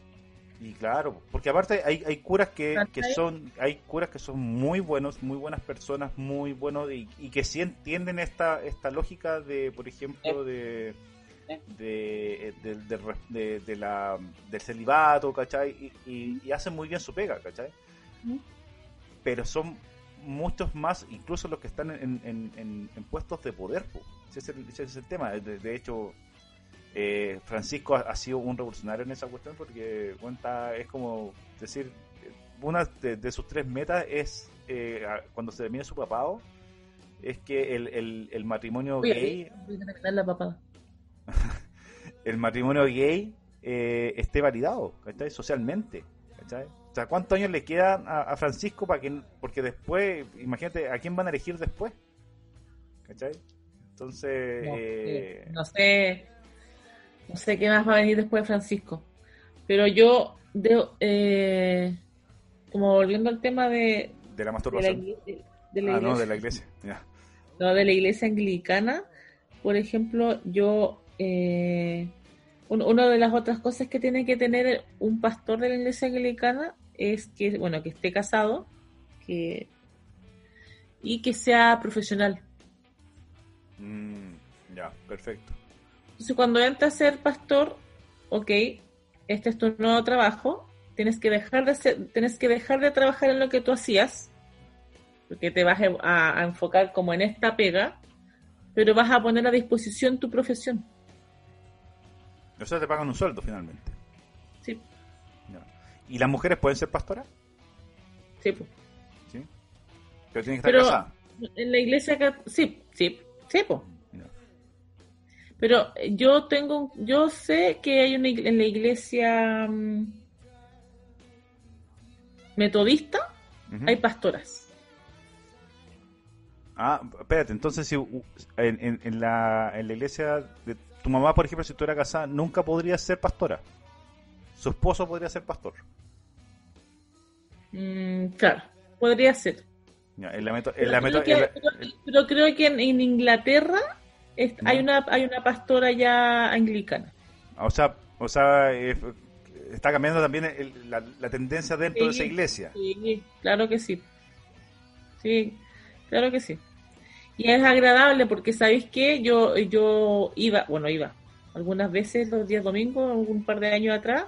y claro, porque aparte hay, hay curas que, que son hay curas que son muy buenos, muy buenas personas, muy buenos y, y que sí entienden esta esta lógica de, por ejemplo, de de, de, de- de- de la, del celibato, ¿cachai? Y, y- y hacen muy bien su pega, ¿cachai? Pero son muchos más, incluso los que están en, en- en- en puestos de poder, po. Ese es el, ese es el tema. De, de hecho, eh, Francisco ha, ha sido un revolucionario en esa cuestión porque cuenta, es como decir, una de, de sus tres metas es, eh, cuando se termine su papado, es que el, el- el matrimonio Oye, gay voy a terminar la papada. el matrimonio gay eh, esté validado, ¿cachai? Socialmente, ¿cachai? O sea, ¿cuántos años le quedan a, a Francisco para que, porque después, imagínate, ¿a quién van a elegir después? ¿Cachai? Entonces, No, eh, sé, no sé, no sé qué más va a venir después de Francisco. Pero yo, de, eh, como volviendo al tema de, de la de la, masturbación. iglesia, de la ah, no, de la iglesia. no, de la iglesia anglicana, por ejemplo, yo, eh, un- una de las otras cosas que tiene que tener un pastor de la iglesia anglicana es que, bueno, que esté casado que, y que sea profesional. Mm, ya, perfecto. Entonces, cuando entras a ser pastor, ok, este es tu nuevo trabajo, tienes que dejar de ser, tienes que dejar de trabajar en lo que tú hacías, porque te vas a, a enfocar como en esta pega, pero vas a poner a disposición tu profesión. O sea, te pagan un sueldo finalmente. Sí, Ya. ¿Y las mujeres pueden ser pastoras? sí, pues. Sí. Pero tienen que estar Pero casadas. en la iglesia, sí, sí, sí, pues. Pero yo tengo, yo sé que hay una en la iglesia mm, metodista hay pastoras. Ah, espérate, entonces si en, en- en la, en la iglesia de tu mamá, por ejemplo, si tú eras casada, nunca podría ser pastora. Su esposo podría ser pastor. Mm, claro, podría ser. Pero, creo que, en la- pero- pero creo que en, en Inglaterra es- ¿No? hay una hay una pastora ya anglicana. o sea, o sea eh, está cambiando también el- la, la tendencia dentro de esa iglesia. Sí, claro que sí. Sí, claro que sí. Y es agradable porque, ¿sabéis qué? Yo, yo iba, bueno, iba algunas veces los días domingos, un par de años atrás,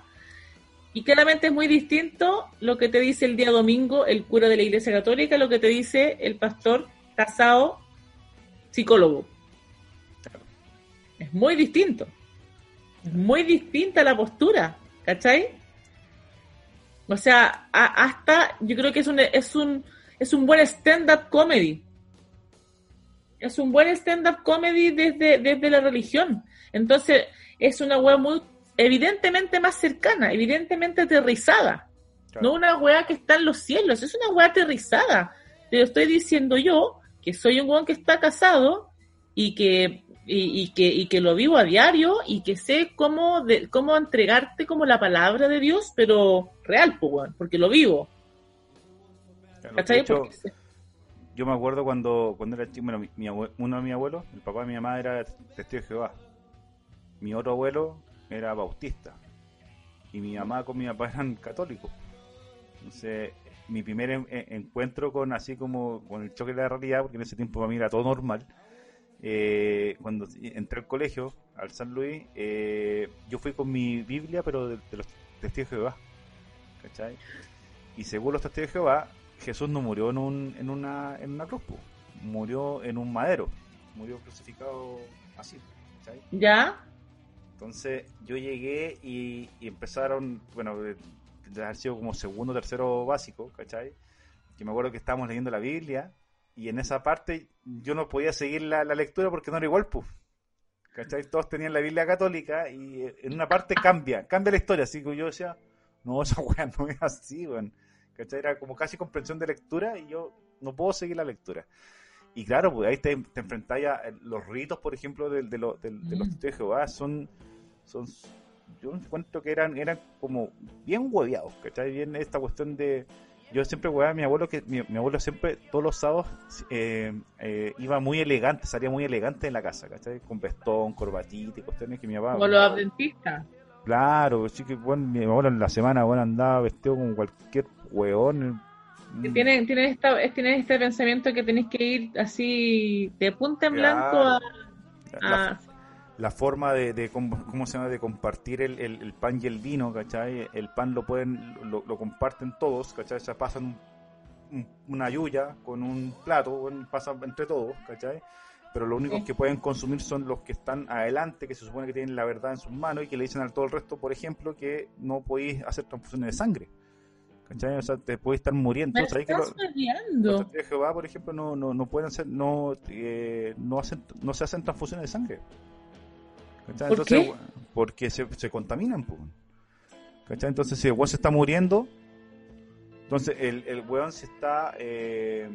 y claramente es muy distinto lo que te dice el día domingo el cura de la Iglesia Católica, lo que te dice el pastor casado psicólogo. Es muy distinto. Es muy distinta la postura, ¿cachai? O sea, hasta yo creo que es un, es un, es un buen stand-up comedy. Es un buen stand-up comedy desde, desde la religión. Entonces, es una wea muy, evidentemente más cercana, evidentemente aterrizada. Claro. No una weá que está en los cielos, es una weá aterrizada. Te lo estoy diciendo yo, que soy un weón que está casado y que, y, y que, y que lo vivo a diario y que sé cómo, de, cómo entregarte como la palabra de Dios, pero real, pues, weón, porque lo vivo. Claro, ¿Cachai? hecho, Porque yo me acuerdo cuando, cuando era chico, bueno, mi, mi uno de mis abuelos, el papá de mi mamá era testigo de Jehová. Mi otro abuelo era bautista. Y mi mamá con mi papá eran católicos. Entonces, mi primer en- encuentro con así como con el choque de la realidad, porque en ese tiempo para mí era todo normal, eh, cuando entré al colegio, al San Luis, eh, yo fui con mi Biblia, pero de, de los testigos de Jehová. ¿Cachai? Y según los testigos de Jehová, Jesús no murió en, un, en, una, en una cruz, murió en un madero, murió crucificado así. ¿Ya? Entonces yo llegué y, y empezaron, bueno, eh, de haber sido como segundo, tercero básico, ¿cachai? Que me acuerdo que estábamos leyendo la Biblia y en esa parte yo no podía seguir la, la lectura porque no era igual, pues. ¿Cachai? Todos tenían la Biblia católica y eh, en una parte cambia, cambia la historia, así que yo decía, no, esa weá no es así, weón. ¿Cachai? Era como casi comprensión de lectura y yo no puedo seguir la lectura. Y claro, pues ahí te, te enfrentáis a eh, los ritos, por ejemplo, de, de, lo- del- de los Mm. testigos de Jehová, son, son, yo encuentro que eran, eran como bien hueveados, ¿cachai? Bien esta cuestión de, yo siempre hueveaba a mi abuelo, que mi, mi abuelo siempre, todos los sábados, eh, eh, iba muy elegante, salía muy elegante en la casa, ¿cachai? Con vestón, corbatita y cuestiones que mi papá... Como los adventistas. Claro, sí que bueno, mi abuelo en la semana bueno, andaba vestido como cualquier Mm, tienen, tienen, esta, tienen este pensamiento que tenéis que ir así de punta en blanco a... la, a- la forma de, cómo se llama de compartir el, el- el pan y el vino, ¿cachai? El pan lo pueden lo, lo comparten todos, ¿cachai? Se pasan un- un- una yuya con un plato, pasan entre todos, ¿cachai? Pero los únicos Sí. que pueden consumir son los que están adelante, que se supone que tienen la verdad en sus manos y que le dicen al todo el resto, por ejemplo, que no podéis hacer transfusiones de sangre. ¿Cachai? O sea, te podéis estar muriendo. Me que estás lo- los testigos de Jehová, por ejemplo, no, no, no pueden hacer, no, eh, no hacen, no se hacen transfusiones de sangre. ¿Cachai? ¿Por Entonces, qué? Porque se, se contaminan, pues. ¿Cachai? Entonces, si el weón se está muriendo, entonces el, el weón se está. eh,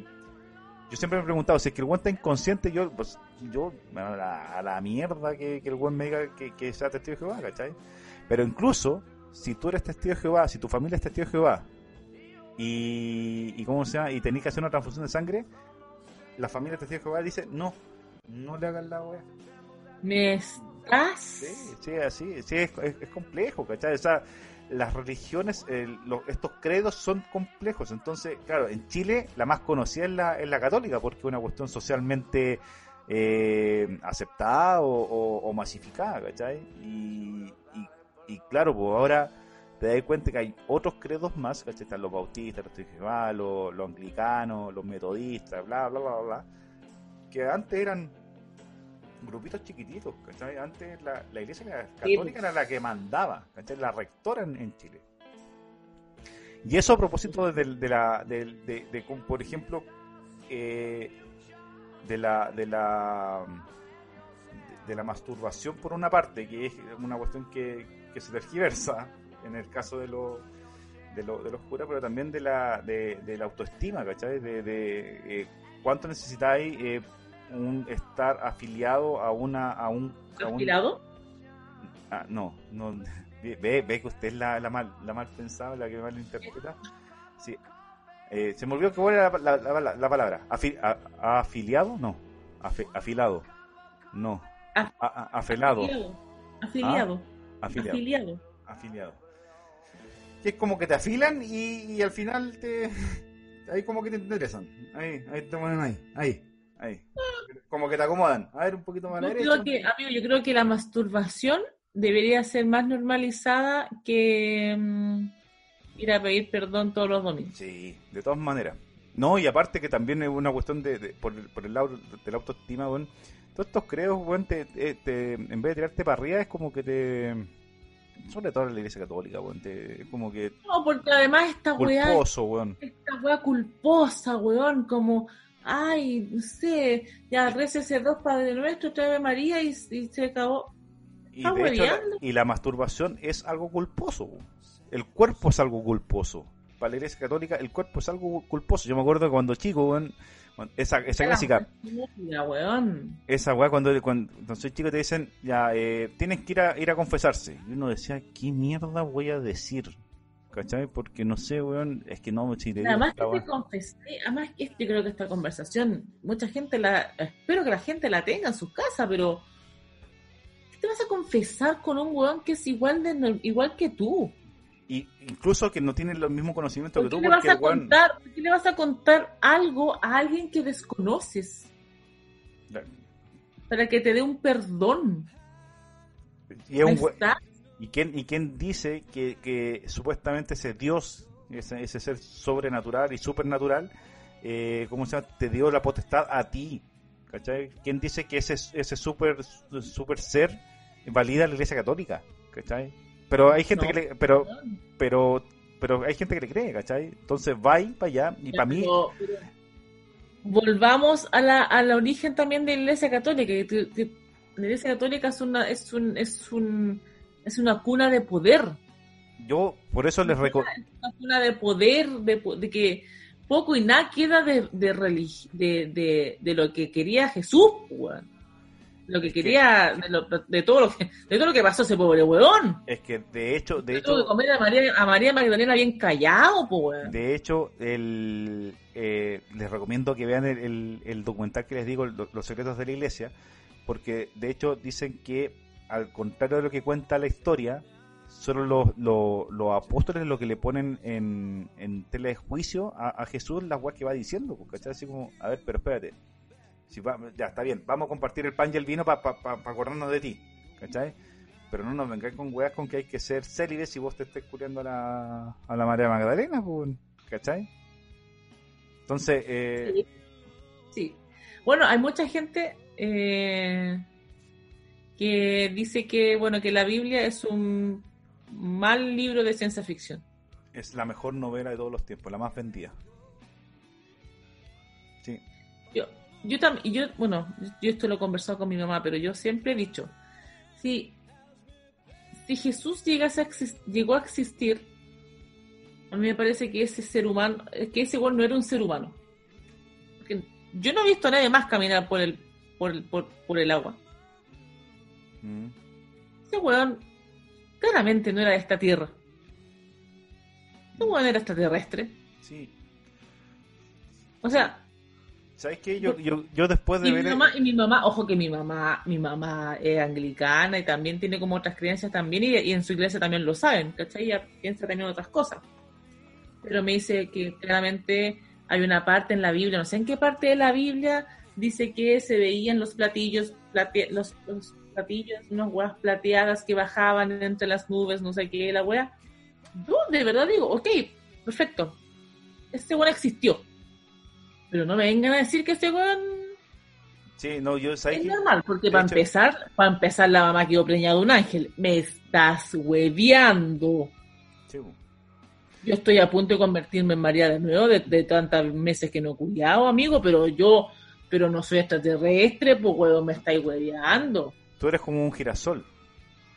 yo siempre me he preguntado, si es que el weón está inconsciente, yo, pues, yo, bueno, a la, a la mierda que, que el weón me diga que, que sea testigo de Jehová, ¿cachai? Pero incluso, si tú eres testigo de Jehová, si tu familia es testigo de Jehová, y, y cómo se llama, y tenés que hacer una transfusión de sangre, la familia testigo de Jehová dice, no, no le hagan la wea. Me estás... Sí, sí, así, sí, es, es- es complejo, ¿cachai? O sea, las religiones, el- lo- estos credos son complejos. Entonces, claro, en Chile la más conocida es la, es la católica, porque es una cuestión socialmente eh, aceptada o, o- o masificada, ¿cachai? Y, y, y claro, pues ahora te das cuenta que hay otros credos más, ¿cachai? Están los bautistas, los Jehová, los, anglicanos, los metodistas, bla, bla, bla, bla, que antes eran grupitos chiquititos, ¿cachai? Antes la, la iglesia católica era la que mandaba, ¿cachai? La rectora en, en Chile. Y eso a propósito de, de la, de, de- de con- por ejemplo, eh, de la, de la, de la masturbación por una parte, que es una cuestión que, que se tergiversa en el caso de los de, lo- de los curas, pero también de la, de, de la autoestima, ¿cachai? De, de eh, cuánto necesitáis eh, un estar afiliado a una a un, a. Ah, no, no. Ve, ve que usted es la, la mal, la mal pensada, la que mal interpreta. Sí. Eh, se me olvidó que era la, la- la- la palabra. Afi- a- ¿Afiliado? No. Afe- afilado. No. A- afelado. Afiliado. Afiliado. Afiliado. Afiliado. Que es como que te afilan y, y al final te. Ahí como que te interesan. Ahí, ahí te ponen ahí. Ahí. Ahí. Como que te acomodan. A ver, un poquito más Yo derecha. creo que, amigo, yo creo que la masturbación debería ser más normalizada que mm, ir a pedir perdón todos los domingos. Sí, de todas maneras. No, y aparte que también es una cuestión de, de- por, el, por el lado de la autoestima, weón, todos estos creos, weón, te, te- te- en vez de tirarte para arriba, es como que te. Sobre todo en la iglesia católica, weón, te, como que. No, porque además esta weá, Culposo, weón. esta weá culposa, weón, como, ay, no sé, ya ese dos Padre Nuestro, trae María y, y se acabó. Y, de hecho, la, y la masturbación es algo culposo. weón. El cuerpo es algo culposo. Para la iglesia católica, el cuerpo es algo culposo. Yo me acuerdo cuando chico, weón, esa, esa clásica. Mira, weón. esa weá cuando, cuando, cuando soy chico te dicen, ya, eh, tienes que ir a, ir a confesarse. Y uno decía, ¿qué mierda voy a decir? ¿Cachai? Porque no sé, weón, es que no, si te digo Además que te confesé, además que yo creo que esta conversación, mucha gente la, espero que la gente la tenga en su casa, pero ¿qué te vas a confesar con un weón que es igual de igual que tú? Y incluso que no tienen los mismos conocimientos ¿Por que tú, le vas a contar, por qué le vas a contar algo a alguien que desconoces para que te dé un perdón? y, es un ¿No we- está? ¿Y quién, y quién dice que, que supuestamente ese Dios, ese, ese ser sobrenatural y supernatural, eh, ¿cómo se llama? Te dio la potestad a ti. ¿Cachai? ¿Quién dice que ese, ese super, super ser valida la Iglesia Católica? ¿Cachai? Pero hay gente No. que le, pero, pero, pero hay gente que le cree, ¿cachai? Entonces va y para allá y para mí, volvamos a la, al origen también de la Iglesia Católica. que- que- que la Iglesia Católica es una, es un, es un, es una cuna de poder. yo por eso les reco Una cuna de poder, de, de que poco y nada queda de, de, de, de, de lo que quería Jesús, weón. Lo que quería, de, lo- de todo lo que, de todo lo que pasó ese pobre weón. es que de hecho, de Tuvo que hecho, comer a María, a María Magdalena bien callado, weón. De hecho, el, eh, les recomiendo que vean el, el- el documental que les digo, Lo- Los secretos de la iglesia, porque de hecho dicen que, al contrario de lo que cuenta la historia, solo los, los, los apóstoles lo que le ponen en, en tela de juicio a, a Jesús las weas que va diciendo, pues, ¿cachai? Así como, a ver, pero espérate, si va, ya está bien, vamos a compartir el pan y el vino para acordarnos de ti, ¿cachai? Pero no nos vengáis con weas con que hay que ser célibes si vos te estés curiando a la, a la María Magdalena, ¿cachai? Entonces, eh, Sí. Sí. Bueno, hay mucha gente eh, que dice que bueno que la Biblia es un mal libro de ciencia ficción. es la mejor novela de todos los tiempos, la más vendida. Yo, también, yo, bueno, yo esto lo he conversado con mi mamá, pero yo siempre he dicho, si, si Jesús llegase a llegó a existir, a mí me parece que ese ser humano, que ese igual no era un ser humano. Porque yo no he visto a nadie más caminar por el, por el, por, por el agua. Mm. Ese weón claramente no era de esta tierra. Ese weón era extraterrestre. sí. O sea, ¿Sabes qué? Yo, yo, yo después de y mi ver... mamá, y mi mamá, ojo que mi mamá, mi mamá es anglicana y también tiene como otras creencias también, y, y en su iglesia también lo saben, ¿cachai? Ella piensa también otras cosas. Pero me dice que claramente hay una parte en la Biblia, no sé en qué parte de la Biblia dice que se veían los platillos, plate- los, los platillos, unas huevas plateadas que bajaban entre las nubes, no sé qué, la wea. Yo de verdad digo, ok, perfecto. Este weón existió. Pero no me vengan a decir que este weón Sí, no, yo... ¿sabes es normal, porque para hecho- empezar, para empezar la mamá quedó preñada de un ángel. Me estás hueveando. Sí. Yo estoy a punto de convertirme en María de nuevo, de, de tantos meses que no he cuidado, amigo, pero yo, pero no soy extraterrestre, pues huevo, me estáis hueveando. Tú eres como un girasol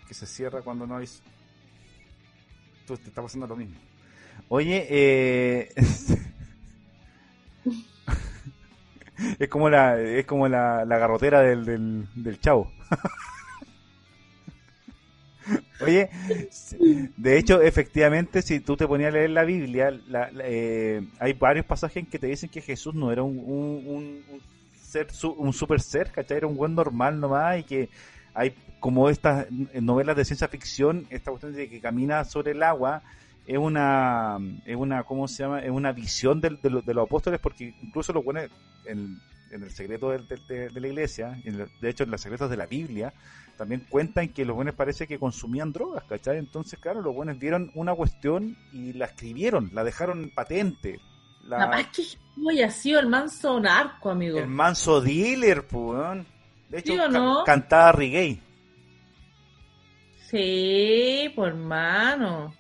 que se cierra cuando no hay... Tú te está pasando lo mismo. Oye, eh... es como la es como la, la garrotera del, del, del chavo. Oye, de hecho, efectivamente, si tú te ponías a leer la Biblia, la- eh, hay varios pasajes que te dicen que Jesús no era un, un, un- un ser un super ser, ¿cachai? Era un buen normal nomás y que hay como estas novelas de ciencia ficción, esta cuestión de que camina sobre el agua, es una, es una, ¿cómo se llama? Es una visión de, los- de los apóstoles, porque incluso lo pone en, en el secreto de, de la iglesia, en de hecho en los secretos de la Biblia, también cuentan que los buenos parece que consumían drogas, ¿cachai? Entonces, claro, los buenos vieron una cuestión y la escribieron, la dejaron patente. La- Capaz que Jesús haya sido el manso narco, amigo. el manso dealer, pues. De hecho, ¿Sí o ca- no? cantaba reggae. Sí, por mano.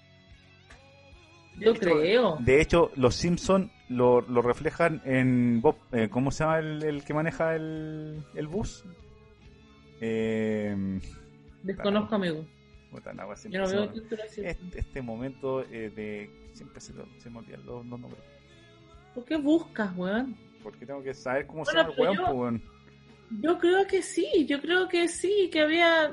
Yo hecho- creo. De hecho, los Simpsons lo, lo reflejan en Bob. eh, ¿Cómo se llama el, el que maneja el, el bus? Eh, Desconozco, amigo. Yo no se veo cultura así. este, este momento eh, de. Siempre se, lo- se me olvidan los, los nombres. ¿Por qué buscas, weón? Porque tengo que saber cómo se Bueno, llama el weón, yo- po, weón. Yo creo que sí, yo creo que sí, que había...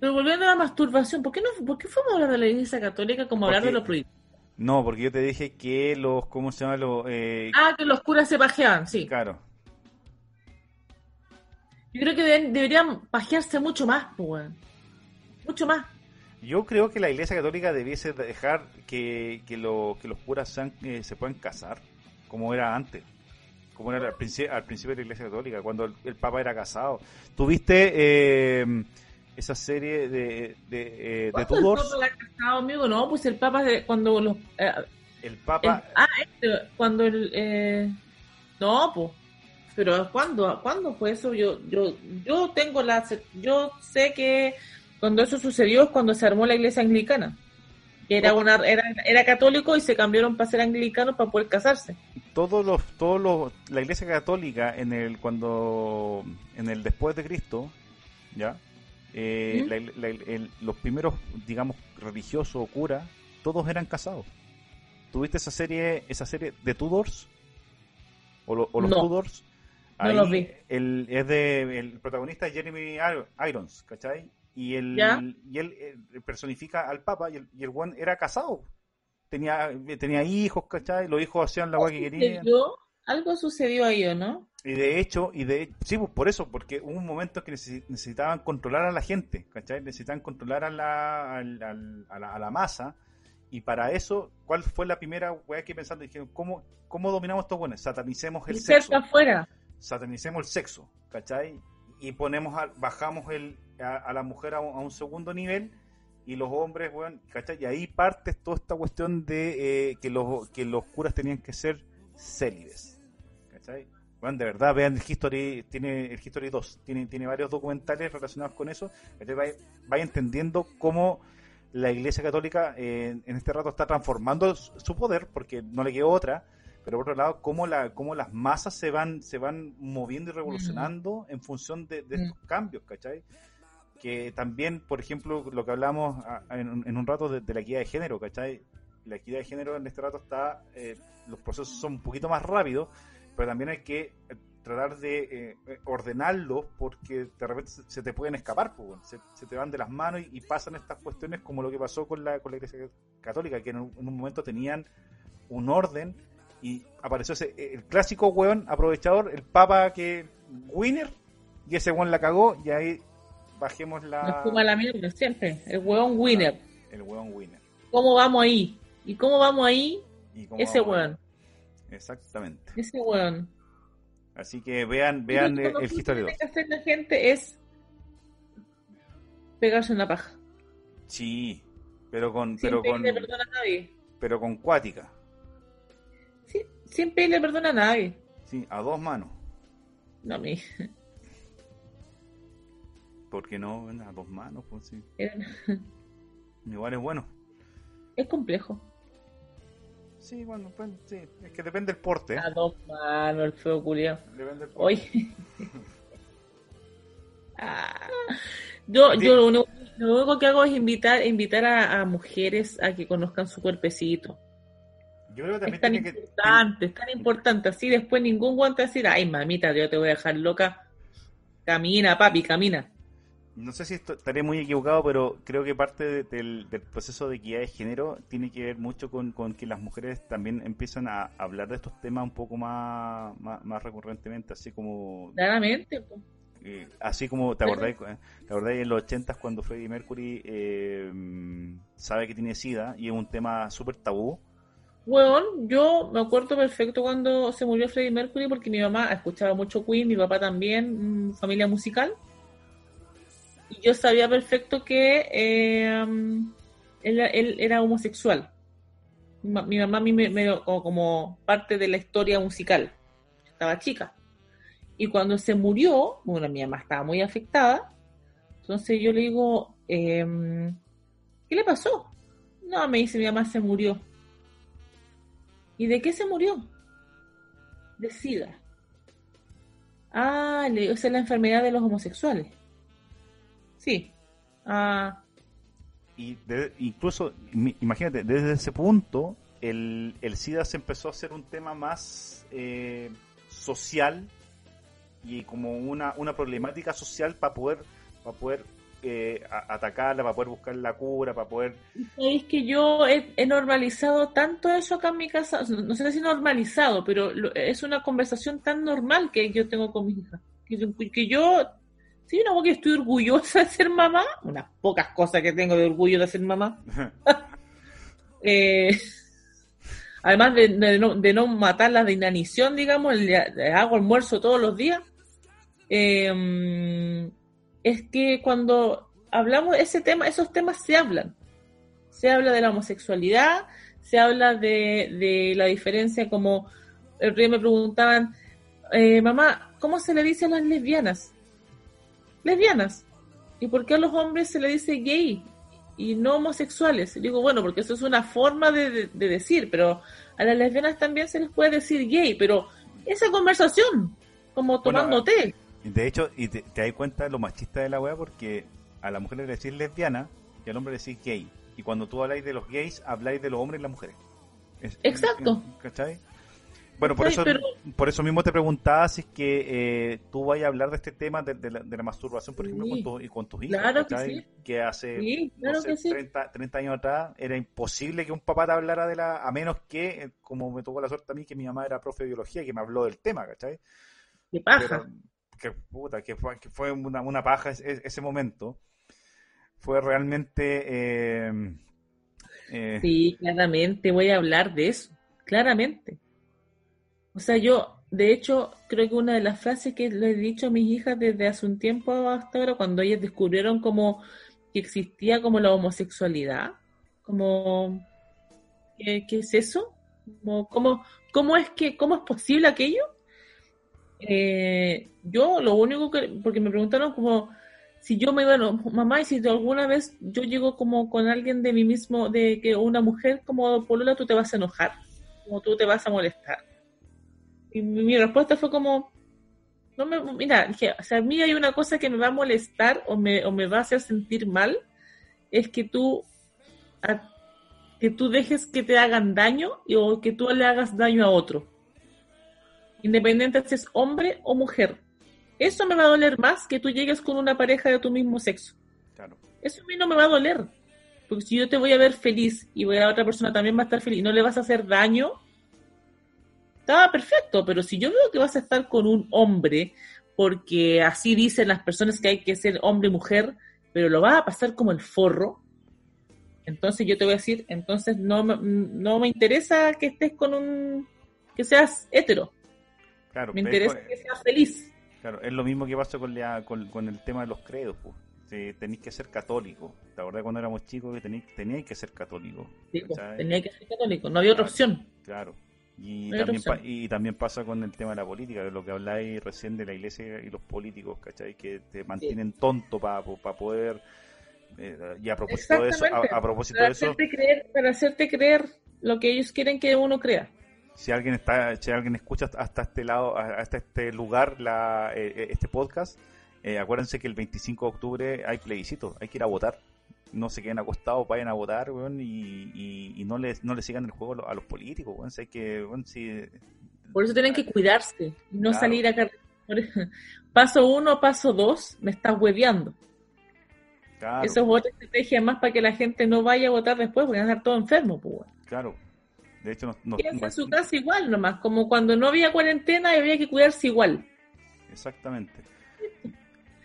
Pero volviendo a la masturbación, ¿por qué, no, ¿por qué fuimos a hablar de la Iglesia Católica como hablar de lo prohibido? No, porque yo te dije que los. ¿Cómo se llama? Los. Eh, Ah, que los curas se pajeaban, sí. Claro. Yo creo que deben- deberían pajearse mucho más, pues, weón. Mucho más. Yo creo que la Iglesia Católica debiese dejar que, que, lo- que los curas sean- eh, se puedan casar, como era antes, como era al principio, al principio de la Iglesia Católica, cuando el, el Papa era casado. ¿Tuviste eh, esa serie de, de, eh, de ¿Cuándo el Tudors? Papa amigo? No, pues el Papa, de, cuando los... eh, El el- Papa, ah, este, cuando el... eh, no, pues... Pero ¿cuándo, ¿cuándo fue eso? Yo, yo, yo tengo la... Yo sé que cuando eso sucedió es cuando se armó la iglesia anglicana. Que era, una, era, era católico y se cambiaron para ser anglicanos para poder casarse. todos los, todos los, la Iglesia Católica en el cuando, en el después de Cristo, ya, eh, ¿Mm? la- la- el- los primeros, digamos, religiosos o curas, todos eran casados. ¿Tuviste esa serie, esa serie de Tudors? ¿O, lo- o los No. Tudors? No los vi. El, es de, el protagonista es Jeremy Ir- Irons, ¿cachai? Y él, y él eh, personifica al Papa y el, y el buen era casado. Tenía, tenía hijos, ¿cachai? Los hijos hacían la guay que querían. Algo sucedió ahí, ¿o no? Y de hecho, y de sí, pues por eso, porque hubo un momento que necesi- necesitaban controlar a la gente, ¿cachai? Necesitaban controlar a la, al- al- a la, a la masa, y para eso, ¿cuál fue la primera weá que pensando? Dijeron, ¿cómo, ¿cómo dominamos estos buenos? Satanicemos el Y sexo, afuera. satanicemos el sexo, ¿cachai? Y ponemos, a- bajamos el, a, a la mujer a un, a un segundo nivel, y los hombres, weón, ¿cachai? Y ahí parte toda esta cuestión de eh, que, los, que los curas tenían que ser célibes, ¿cachai? Bueno, de verdad, vean el History, tiene el History 2, tiene, tiene varios documentales relacionados con eso. Entonces vaya, entendiendo cómo la Iglesia Católica eh, en este rato está transformando su poder, porque no le quedó otra, pero por otro lado, cómo, la, cómo las masas se van, se van moviendo y revolucionando en función de, de estos cambios, ¿cachai? Que también, por ejemplo, lo que hablamos ah, en, un- en un rato de, de la equidad de género, ¿cachai? La equidad de género en este rato está, eh, los procesos son un poquito más rápidos, pero también hay que eh, tratar de eh, eh, ordenarlos porque de repente se, te pueden escapar, pues, bueno, se, se te van de las manos y, y pasan estas cuestiones como lo que pasó con la, con la Iglesia Católica, que en un, en un momento tenían un orden y apareció ese, eh, el clásico weón aprovechador, el papa que winner, y ese weón la cagó y ahí bajemos Nos la... fuma la mierda siempre. El hueón winner. El weón winner. ¿Cómo vamos ahí? ¿Y cómo vamos ahí? Y cómo Ese vamos weón. Exactamente. Ese weón. Así que vean, vean creo el, que lo el que History 2. tiene que hacer la gente es pegarse una paja. Sí, pero con, Sin pero con, pedirle perdón a nadie. pero con cuática. Sí, sin pedirle perdón a nadie. Sí, a dos manos. No, a mí. ¿Por qué no? A dos manos, pues sí. Igual es bueno. Es complejo. Sí, bueno, pues sí. Es que depende del porte. A dos manos, el feo culiao. Depende del porte. Hoy. Ah. yo, yo lo único, lo único que hago es invitar, invitar a, a mujeres a que conozcan su cuerpecito. Yo creo que Es también tan tiene que. importante, es tan importante. Así después ningún guante decir, ay mamita, yo te voy a dejar loca. Camina, papi, camina. No sé si esto- estaré muy equivocado, pero creo que parte de- del, del proceso de equidad de género tiene que ver mucho con, con que las mujeres también empiezan a hablar de estos temas un poco más, más, más recurrentemente, así como Claramente. eh, así como te acordáis, te acordáis en los 80 cuando Freddie Mercury eh, sabe que tiene SIDA y es un tema súper tabú. Weón, yo me acuerdo perfecto cuando se murió Freddie Mercury porque mi mamá escuchaba mucho Queen, mi papá también, mm, familia musical. Y yo sabía perfecto que eh, um, él, era homosexual. Mi, mi mamá me, me- como, parte de la historia musical. Estaba chica. Y cuando se murió, bueno, mi mamá estaba muy afectada, entonces yo le digo, em, ¿qué le pasó? No, me dice, mi mamá se murió. ¿Y de qué se murió? De SIDA. Ah, le esa es la enfermedad de los homosexuales. Sí. Ah, Y de- incluso, imagínate, desde ese punto, el, el SIDA se empezó a hacer un tema más eh, social y como una, una problemática social para poder, para poder eh, a- atacarla, para poder buscar la cura, para poder... Es que yo he, he normalizado tanto eso acá en mi casa, no sé si normalizado, pero lo- es una conversación tan normal que yo tengo con mis hijas. Que, que yo, sí, una que estoy orgullosa de ser mamá, unas pocas cosas que tengo de orgullo de ser mamá. Eh, además de, de no, de no matarlas de inanición, digamos, le, le hago almuerzo todos los días. Eh, es que cuando hablamos de ese tema, esos temas se hablan. Se habla de la homosexualidad, se habla de, de la diferencia como el otro día me preguntaban, eh, mamá, ¿cómo se le dice a las lesbianas? Lesbianas. ¿Y por qué a los hombres se le dice gay y no homosexuales? Y digo, bueno, porque eso es una forma de, de- de decir, pero a las lesbianas también se les puede decir gay, pero esa conversación, como tomando té. De hecho, y te, te das cuenta de lo machista de la weá porque a la mujer le decís lesbiana y al hombre le decís gay. Y cuando tú habláis de los gays, habláis de los hombres y las mujeres. Es- Exacto. ¿Cachai? Bueno, por eso, por eso mismo te preguntaba si es que eh, tú vayas a hablar de este tema de, de la, de la masturbación, por ejemplo, Sí. con, tu, y con tus hijos. Claro que sí. Que hace Sí, no claro sé, que sí. 30, 30 años atrás era imposible que un papá te hablara de la. A menos que, eh, como me tocó la suerte a mí, que mi mamá era profe de biología y que me habló del tema, ¿cachai? De paja. Pero, que puta, que fue, que fue una, una paja ese, ese momento. Fue realmente. eh, eh, Sí, claramente voy a hablar de eso, claramente. O sea, yo, de hecho, creo que una de las frases que le he dicho a mis hijas desde hace un tiempo hasta ahora, cuando ellas descubrieron como que existía como la homosexualidad, como, ¿qué, es eso? Como, ¿cómo, cómo es que, cómo es posible aquello? Eh, yo lo único que, porque me preguntaron como, si yo me bueno, mamá, y si alguna vez yo llego como con alguien de mi mismo, de que una mujer como Polola, tú te vas a enojar, como tú te vas a molestar. Y mi, respuesta fue como, no me, mira, dije, o sea, a mí hay una cosa que me va a molestar o me, o me va a hacer sentir mal, es que tú, a- que tú dejes que te hagan daño y, o que tú le hagas daño a otro. Independiente si es hombre o mujer. Eso me va a doler más que tú llegues con una pareja de tu mismo sexo. claro. Eso a mí no me va a doler. Porque si yo te voy a ver feliz y voy a la otra persona también va a estar feliz y no le vas a hacer daño, está perfecto. Pero si yo veo que vas a estar con un hombre, porque así dicen las personas que hay que ser hombre y mujer, pero lo vas a pasar como el forro, entonces yo te voy a decir, entonces no, me- no me interesa que estés con un... que seas hetero. Claro, Me es interesa que seas feliz. Claro, es lo mismo que pasa con, la- con, con el tema de los credos. Pues. Sí, tenéis que ser católico. La verdad, cuando éramos chicos, que tenéis, teníais que ser católico. Sí, pues, ¿cachai? tenía que ser católico, no había otra opción. Claro. Y también, pa- y también pasa con el tema de la política, de lo que habláis recién de la iglesia y los políticos, ¿cachai? Que te mantienen tonto para poder... eh, y a propósito de eso, a, propósito para de eso, hacerte creer, para hacerte creer lo que ellos quieren que uno crea. si alguien está, si alguien escucha hasta este lado, hasta este lugar, la, eh, este podcast, eh, acuérdense que el 25 de octubre hay plebiscito, hay que ir a votar. No se queden acostados, vayan a votar, weón, y, y, y no les no le sigan el juego a los, políticos, weón. Que, weón, si- Por eso tienen que cuidarse y no Claro. salir a carretera. Paso uno, paso dos, me estás hueveando. claro, Eso es otra estrategia más para que la gente no vaya a votar después, porque van a estar todos enfermos. Pues, claro. De hecho, nos- Quédense en su casa igual nomás, como cuando no había cuarentena y había que cuidarse igual. exactamente.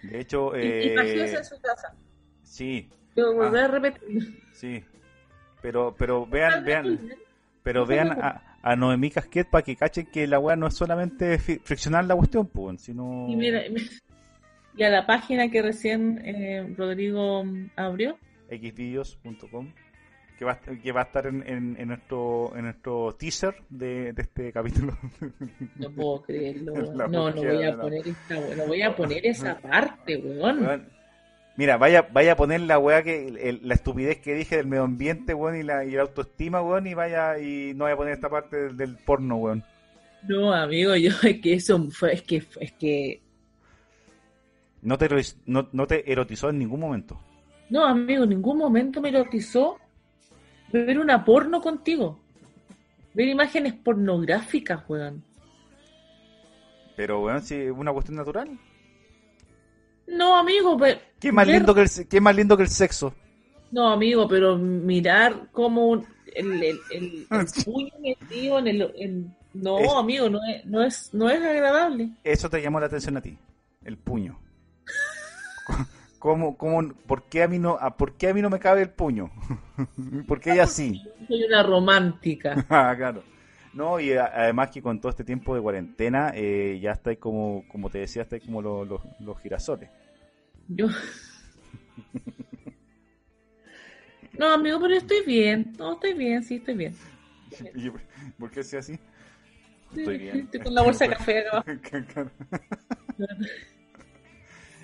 De hecho, Y- eh, imagínense en su casa. sí, Yo volver a repetir. sí. Pero, pero vean, vean, Pero vean a, a Noemí Casquet para que cachen que la weá no es solamente friccionar la cuestión, pues, sino... Y mira, y a la página que recién eh, Rodrigo abrió, xvideos.com que va, que va a estar en, en- en nuestro, en nuestro teaser de, de este capítulo. No puedo creerlo, No, no voy a poner esta. No voy a poner esa parte, weón. Weón, Mira, vaya, vaya a poner la weá que, el- la estupidez que dije del medio ambiente, weón, y la, y la autoestima, weón, y vaya, y no vaya a poner esta parte del, del porno, weón. No, amigo, yo es que eso fue, es que, es que, No te, no, no te erotizó en ningún momento. no, amigo, en ningún momento me erotizó ver una porno contigo. Ver imágenes pornográficas, weón. Pero, weón, si es una cuestión natural. No, amigo, pero... ¿Qué más, lindo que el, qué más lindo que el sexo? No, amigo, pero mirar como un- el, el, el- el puño metido en el... No, Es- amigo, no es, no, es, no es agradable. Eso te llamó la atención a ti, el puño. ¿Cómo, cómo, por, qué a mí no, a- ¿Por qué a mí no me cabe el puño? ¿Por qué ella sí? Soy una romántica. Ah, claro. No, y además que con todo este tiempo de cuarentena, eh, ya estáis como, como te decía, estáis como los, los, los girasoles. Yo... No, amigo, pero estoy bien. No, estoy bien, sí, estoy bien. ¿Y ¿Por qué sea así? Sí, Estoy bien. Estoy con la bolsa de café acá.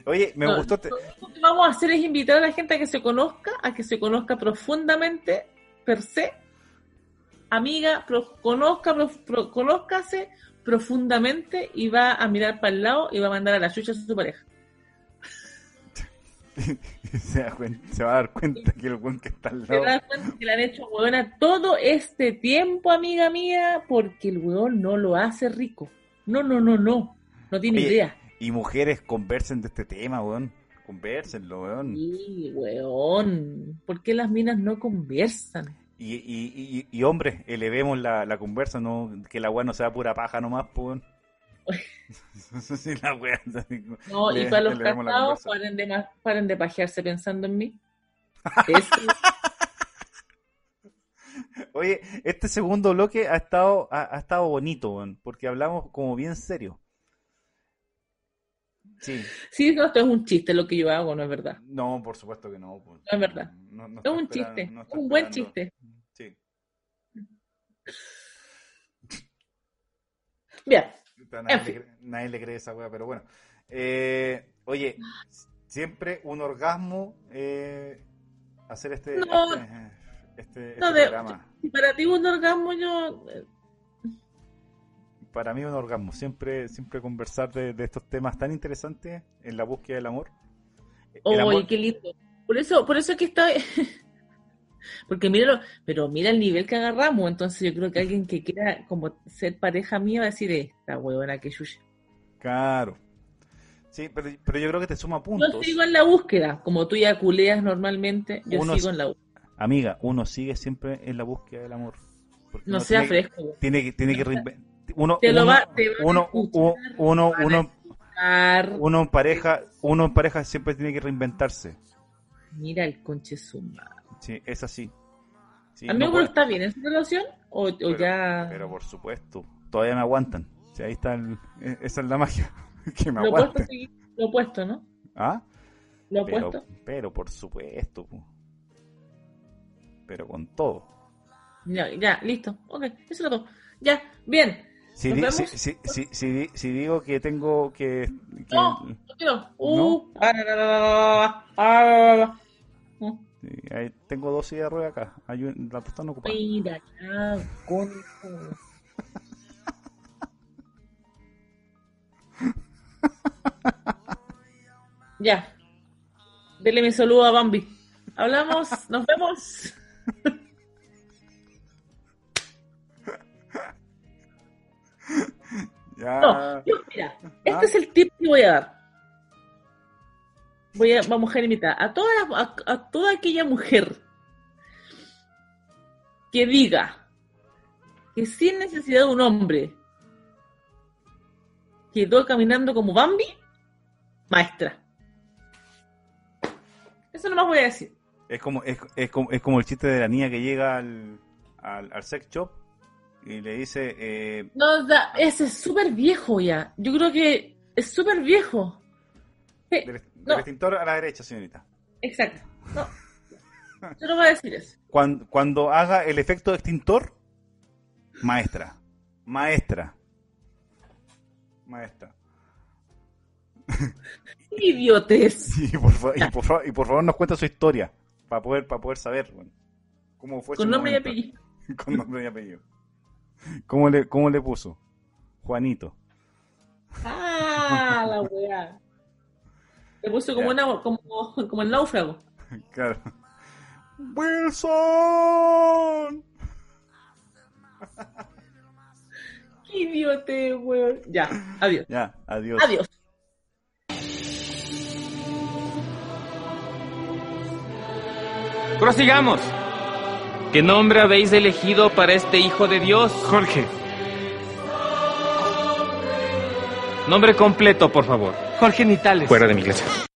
Oye, me No, gustó. te- Lo que vamos a hacer es invitar a la gente a que se conozca, a que se conozca profundamente, per se. Amiga, pro- conozca, pro- pro- conózcase profundamente y va a mirar para el lado y va a mandar a la chucha a su pareja. se, da cuen- se va a dar cuenta que el buen que está al Se lado. da cuenta que le han hecho huevona todo este tiempo, amiga mía, porque el huevón no lo hace rico. No, no, no, no. No tiene Oye, idea. Y mujeres conversen de este tema, weón. Conversenlo, weón. Sí, weón. ¿Por qué las minas no conversan? Y, y, y, y hombres, elevemos la, la conversa, no que la weá no sea pura paja nomás, pues. Sí, la weá, No, y para los casados, paren de, paren de pajearse pensando en mí. Eso, Oye, este segundo bloque ha estado, ha, ha estado bonito, porque hablamos como bien serio. Sí, sí, no, esto es un chiste lo que yo hago, no es verdad. no, por supuesto que no. No es verdad. No- no Es un chiste, un buen chiste. Sí. Bien, Nadie, En le, fin. nadie le cree esa weá, pero bueno. Eh, oye, siempre un orgasmo eh, hacer este, No. este, este- No, este de- programa. si para ti un orgasmo yo... eh, Para mí un orgasmo, siempre, siempre conversar de, de estos temas tan interesantes en la búsqueda del amor. El Oye, amor- qué lindo. Por eso, por eso es que está... Porque míralo, pero mira el nivel que agarramos, entonces yo creo que alguien que quiera como ser pareja mía va a decir, esta huevona que chucha. Claro. Sí, pero, pero yo creo que te suma Yo puntos. sigo en la búsqueda, como tú ya culeas normalmente, yo Uno sigo en la búsqueda. Amiga, uno sigue siempre en la búsqueda del amor. No uno sea tiene, fresco. Tiene que, tiene que reinven- uno, Te lo uno, va- te uno, uno, uno, Ar- uno en pareja, uno en pareja siempre tiene que reinventarse. Mira el conche suma. Sí, es así. Sí, Amigo, no puede- está bien en su relación o, o pero, ya pero por supuesto, todavía me aguantan. Sí, ahí está, el- e- esa es la magia, que me lo opuesto, sí, lo opuesto, ¿no? ¿Ah? Lo opuesto. pero por supuesto, pu. pero con todo. Ya, ya, listo. Ok, eso era todo. Ya, bien. Si, si, si, si, si di- si digo que tengo que... que- No, no quiero. Uh, la, la, la, la, la, la, la. No, ahí tengo dos sillas de ruedas acá. Hay un- dos están ocupadas. Mira, ya, con... Ya. Dele mi saludo a Bambi. Hablamos, nos vemos. Ya. No, yo, mira, este es el tip que voy a dar. Voy a, vamos a invitar a toda, a, a toda aquella mujer que diga que sin necesidad de un hombre quedó caminando como Bambi, maestra. Eso nomás voy a decir. Es como, es, es como, es como el chiste de la niña que llega al, al, al sex shop y le dice, eh, No, da- ese es súper viejo ya. Yo creo que es súper viejo. Del, extintor a la derecha, señorita. Exacto. No. Yo no voy a decir eso. Cuando, cuando haga el efecto extintor, maestra. Maestra. Maestra. Idiotes. Y por, fa- y por, fa- y por favor nos cuenta su historia. Para poder, para poder saber bueno, cómo fue Con su nombre y momento. apellido. Con nombre y apellido. ¿Cómo le, cómo le puso? Juanito. Ah, la weá. Le puso como, una, como, como el náufrago. Claro. ¡Wilson! Qué idiote, weón. Ya, adiós. Ya, adiós. Adiós. Prosigamos. ¿Qué nombre habéis elegido para este hijo de Dios? Jorge. Nombre completo, por favor. Jorge Nitales. Fuera de mi iglesia.